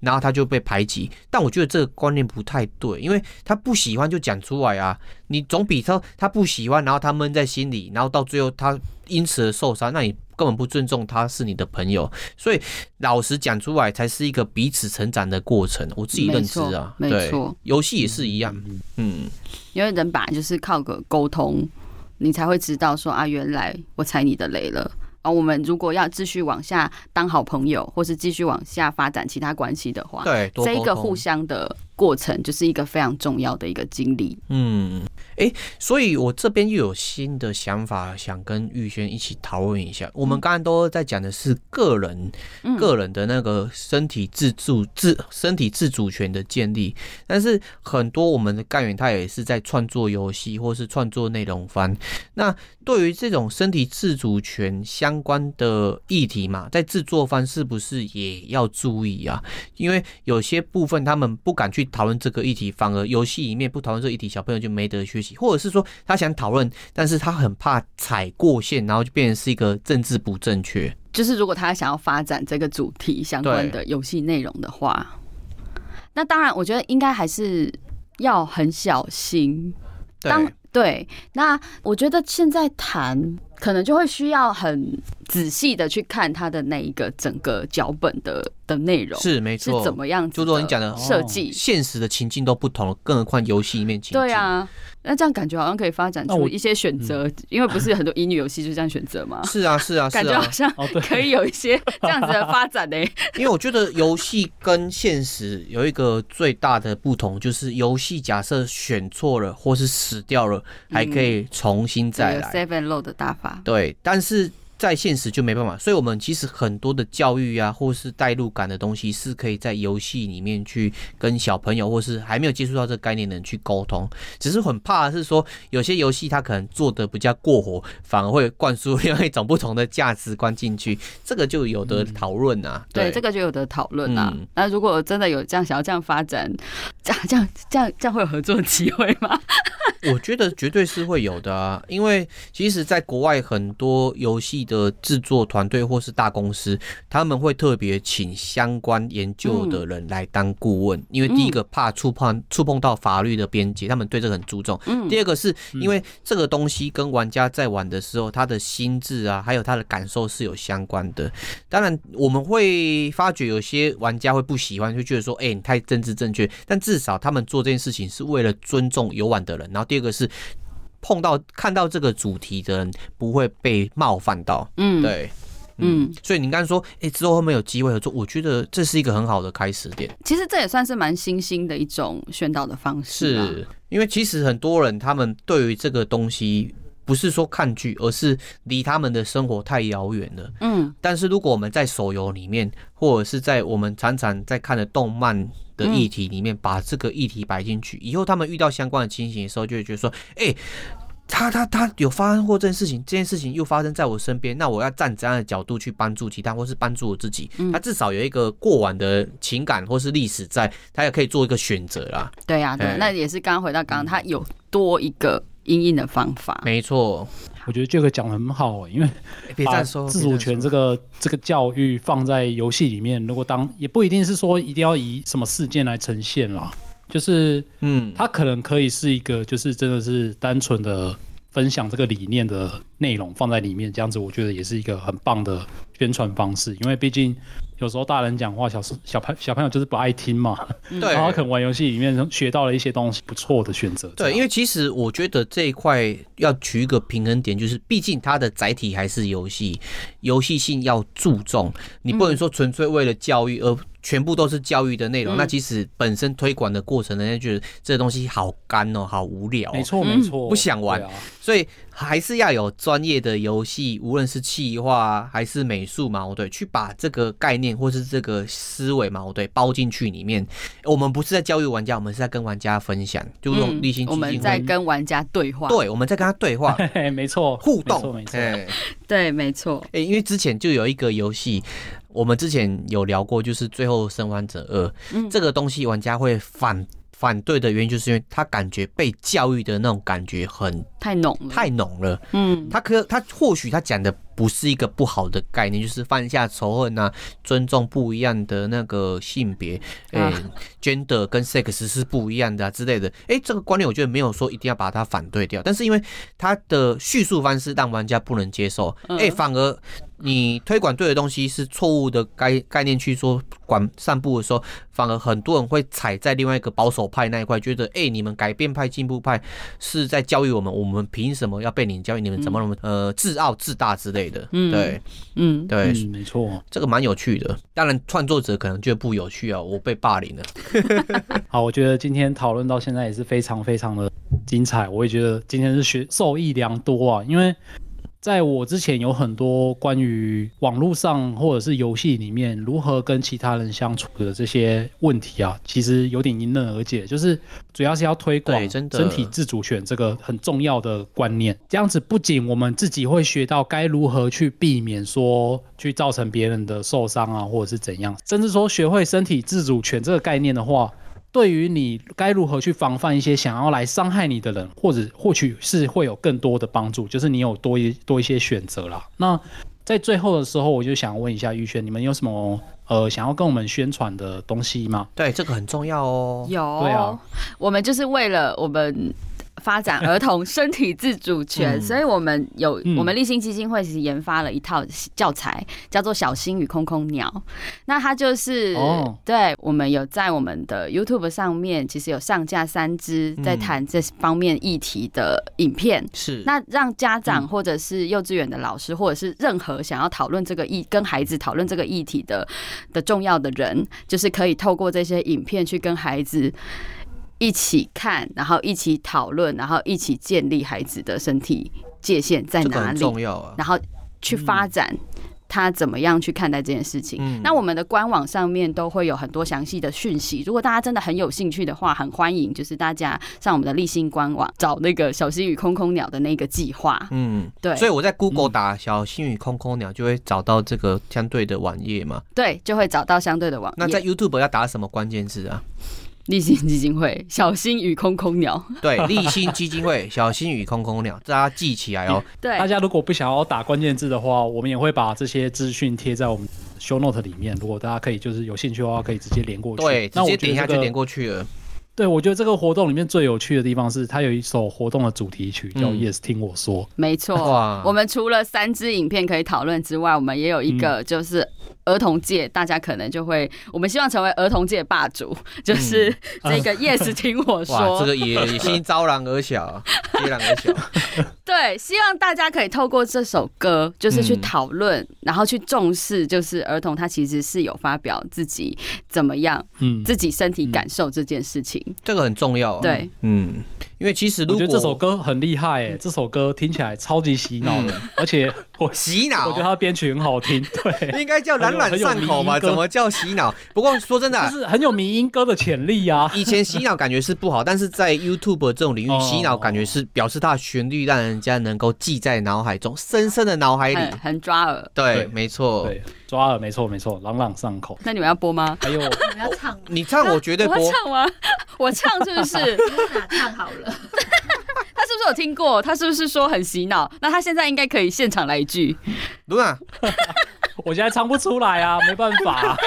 然后他就被排挤。但我觉得这个观念不太对，因为他不喜欢就讲出来啊，你总比他他不喜欢，然后他闷在心里，然后到最后他因此而受伤，那你根本不尊重他是你的朋友。所以老实讲出来，才是一个彼此成长的过程。我自己认知啊，没错，游戏也是一样，嗯，因为人本来就是靠个沟通，你才会知道说啊，原来我踩你的雷了。啊，我们如果要继续往下当好朋友，或是继续往下发展其他关系的话，对，这一个互相的过程就是一个非常重要的一个经历。嗯，哎、欸，所以我这边又有新的想法，想跟玉轩一起讨论一下。我们刚刚都在讲的是个人、嗯、个人的那个身体自主自身体自主权的建立，但是很多我们的干员他也是在创作游戏或是创作内容番。那对于这种身体自主权相关的议题嘛，在制作方是不是也要注意啊？因为有些部分他们不敢去讨论这个议题，反而游戏里面不讨论这个议题，小朋友就没得学习，或者是说他想讨论，但是他很怕踩过线，然后就变成是一个政治不正确。就是如果他想要发展这个主题相关的游戏内容的话，那当然我觉得应该还是要很小心。当对，那我觉得现在谈可能就会需要很仔细的去看他的那一个整个脚本的的内容是没错，是怎么样子？就说你讲的设计，现实的情境都不同，更何况游戏里面情境。对啊。那这样感觉好像可以发展出一些选择，因为不是很多乙女游戏就这样选择吗？是啊，是啊，感觉好像可以有一些这样子的发展呢。因为我觉得游戏跟现实有一个最大的不同，就是游戏假设选错了或是死掉了，还可以重新再来。Save and load 的大法。对，但是。在现实就没办法，所以我们其实很多的教育啊，或是代入感的东西，是可以在游戏里面去跟小朋友，或是还没有接触到这个概念的人去沟通。只是很怕的是说，有些游戏它可能做的比较过火，反而会灌输另外一种不同的价值观进去，这个就有的讨论啊。对，对，这个就有的讨论啊。那如果真的有这样想要这样发展，这样这样这样这样会有合作机会吗？我觉得绝对是会有的啊，因为其实在国外很多游戏的制作团队或是大公司，他们会特别请相关研究的人来当顾问，因为第一个怕触碰触碰到法律的边界，他们对这个很注重。第二个是因为这个东西跟玩家在玩的时候，他的心智啊，还有他的感受是有相关的。当然，我们会发觉有些玩家会不喜欢，就觉得说，哎，你太政治正确。但至少他们做这件事情是为了尊重游玩的人。然后第二个是。碰到看到这个主题的人不会被冒犯到，嗯，对，嗯，所以你刚才说，哎，之后会不会有机会合作？我觉得这是一个很好的开始点。其实这也算是蛮新兴的一种宣导的方式，是因为其实很多人他们对于这个东西不是说看剧，而是离他们的生活太遥远了，嗯。但是如果我们在手游里面，或者是在我们常常在看的动漫。的议题里面，把这个议题摆进去，以后他们遇到相关的情形的时候，就会觉得说，哎，他他他有发生过这件事情，这件事情又发生在我身边，那我要站怎样的角度去帮助其他，或是帮助我自己？他至少有一个过往的情感或是历史在，他也可以做一个选择啦。对呀，对，那也是刚刚回到刚刚，他有多一个因应的方法。没错。我觉得这个讲的很好，因为把自主权这个这个教育放在游戏里面，如果当也不一定是说一定要以什么事件来呈现啦，就是嗯，它可能可以是一个，就是真的是单纯的分享这个理念的内容放在里面，这样子我觉得也是一个很棒的宣传方式，因为毕竟。有时候大人讲话，小时小朋小朋友就是不爱听嘛。对，然后可能玩游戏里面学到了一些东西，不错的选择。对，因为其实我觉得这一块要取一个平衡点，就是毕竟它的载体还是游戏，游戏性要注重，你不能说纯粹为了教育而。全部都是教育的内容，嗯、那其实本身推广的过程，人家觉得这东西好干哦，好无聊，没错没错，不想玩，啊、所以还是要有专业的游戏，无论是企划还是美术嘛，对，去把这个概念或是这个思维嘛，对，包进去里面。我们不是在教育玩家，我们是在跟玩家分享，就用励馨基金会、嗯、我们在跟玩家对话，对，我们在跟他对话，没错，互动，没错，对，没错。哎，因为之前就有一个游戏。我们之前有聊过，就是《最后生还者二》嗯，这个东西，玩家会反反对的原因，就是因为他感觉被教育的那种感觉很太浓了，太浓了。嗯，他可他或许他讲的不是一个不好的概念，就是放下仇恨啊，尊重不一样的那个性别，哎、啊欸、，gender 跟 sex 是不一样的啊之类的。哎、欸，这个观念我觉得没有说一定要把它反对掉，但是因为他的叙述方式让玩家不能接受，哎、欸，反而。你推广对的东西是错误的概概念去说管散步的时候，反而很多人会踩在另外一个保守派那一块，觉得哎、欸，你们改变派、进步派是在教育我们，我们凭什么要被你教育？你们怎么那么、嗯、呃自傲自大之类的？嗯，对，嗯，对，嗯、没错，这个蛮有趣的。当然，创作者可能觉得不有趣啊，我被霸凌了。好，我觉得今天讨论到现在也是非常非常的精彩，我也觉得今天是学受益良多啊，因为。在我之前有很多关于网络上或者是游戏里面如何跟其他人相处的这些问题啊，其实有点迎刃而解，就是主要是要推广身体自主权这个很重要的观念。这样子不仅我们自己会学到该如何去避免说去造成别人的受伤啊，或者是怎样，甚至说学会身体自主权这个概念的话。对于你该如何去防范一些想要来伤害你的人，或者或许是会有更多的帮助，就是你有多一多一些选择啦。那在最后的时候，我就想问一下玉轩，你们有什么呃想要跟我们宣传的东西吗？对，这个很重要哦。有，对啊，我们就是为了我们。发展儿童身体自主权，所以我们有我们立新基金会其实研发了一套教材，叫做《小星与空空鸟》。那它就是，对，我们有在我们的 YouTube 上面，其实有上架三支在谈这方面议题的影片。是，那让家长或者是幼稚园的老师，或者是任何想要讨论这个议跟孩子讨论这个议题的的重要的人，就是可以透过这些影片去跟孩子。一起看，然后一起讨论，然后一起建立孩子的身体界限在哪里，重要啊。然后去发展他怎么样去看待这件事情。嗯。那我们的官网上面都会有很多详细的讯息。如果大家真的很有兴趣的话，很欢迎就是大家上我们的立新官网找那个小星与空空鸟的那个计划。嗯，对。所以我在 Google 打小星与空空鸟，就会找到这个相对的网页嘛？对，就会找到相对的网页。那在 YouTube 要打什么关键字啊？励馨基金会小心与空空鸟，对，立新基金会 小心与空空鸟，大家记起来哦。对，大家如果不想要打关键字的话，我们也会把这些资讯贴在我们 show note 里面。如果大家可以就是有兴趣的话，可以直接连过去。对，那我直接点一下就连过去了。对，我觉得这个活动里面最有趣的地方是，它有一首活动的主题曲叫《Yes 听我说》。没错，我们除了三支影片可以讨论之外，我们也有一个就是。儿童界，大家可能就会，我们希望成为儿童界霸主，就是 这个 Yes，听我说，哇，这个野心昭然而小，揭然而小。对，希望大家可以透过这首歌，就是去讨论，然后去重视，就是儿童他其实是有发表自己怎么样，嗯，自己身体感受这件事情，这个很重要。对，嗯。因为其实如果我觉得这首歌很厉害哎，这首歌听起来超级洗脑的，而且 我洗脑，我觉得它编曲很好听，对，应该叫朗朗上口吧？怎么叫洗脑？不过说真的，就是很有民音歌的潜力啊。以前洗脑感觉是不好，但是在 YouTube 这种领域，洗脑感觉是表示它的旋律让人家能够记在脑海中，深深的脑海里，很抓耳。对，没错，对，抓耳，没错，没错，朗朗上口。那你们要播吗？还有，你们要唱？你唱，我绝对播。唱吗？我唱是不是？唱好了。他是不是有听过？他是不是说很洗脑？那他现在应该可以现场来一句。卢娜，我现在唱不出来啊，没办法啊。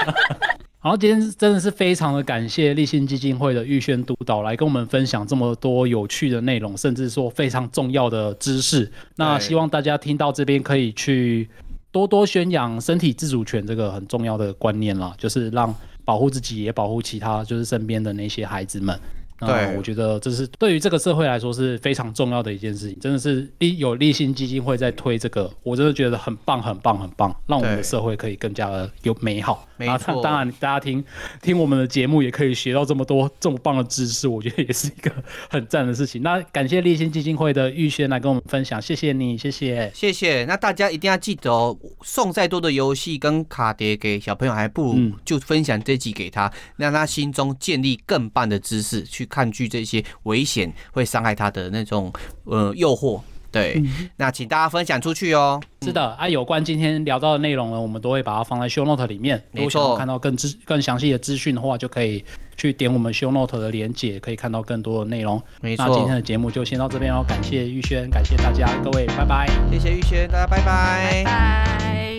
好，今天真的是非常的感谢立信基金会的玉轩督导来跟我们分享这么多有趣的内容，甚至说非常重要的知识。那希望大家听到这边可以去多多宣扬身体自主权这个很重要的观念了，就是让保护自己也保护其他，就是身边的那些孩子们。对，我觉得这是对于这个社会来说是非常重要的一件事情，真的是一有励馨基金会在推这个，我真的觉得很棒，很棒，很棒，让我们的社会可以更加的有美好。没错，当然大家听听我们的节目也可以学到这么多这么棒的知识，我觉得也是一个 很赞的事情。那感谢励馨基金会的玉轩来跟我们分享，谢谢你，谢谢，谢谢。那大家一定要记得哦，送再多的游戏跟卡碟给小朋友，还不如就分享这集给他，让他心中建立更棒的知识去。抗拒这些危险会伤害他的那种呃诱惑，对、嗯，那请大家分享出去哦。是的，啊，有关今天聊到的内容呢，我们都会把它放在 show note 里面。没错，如果想要看到更资更详细的资讯的话，就可以去点我们 show note 的连接，可以看到更多的内容。没错，那今天的节目就先到这边哦，感谢玉轩，感谢大家，各位，拜拜。谢谢玉轩，大家拜拜。拜拜。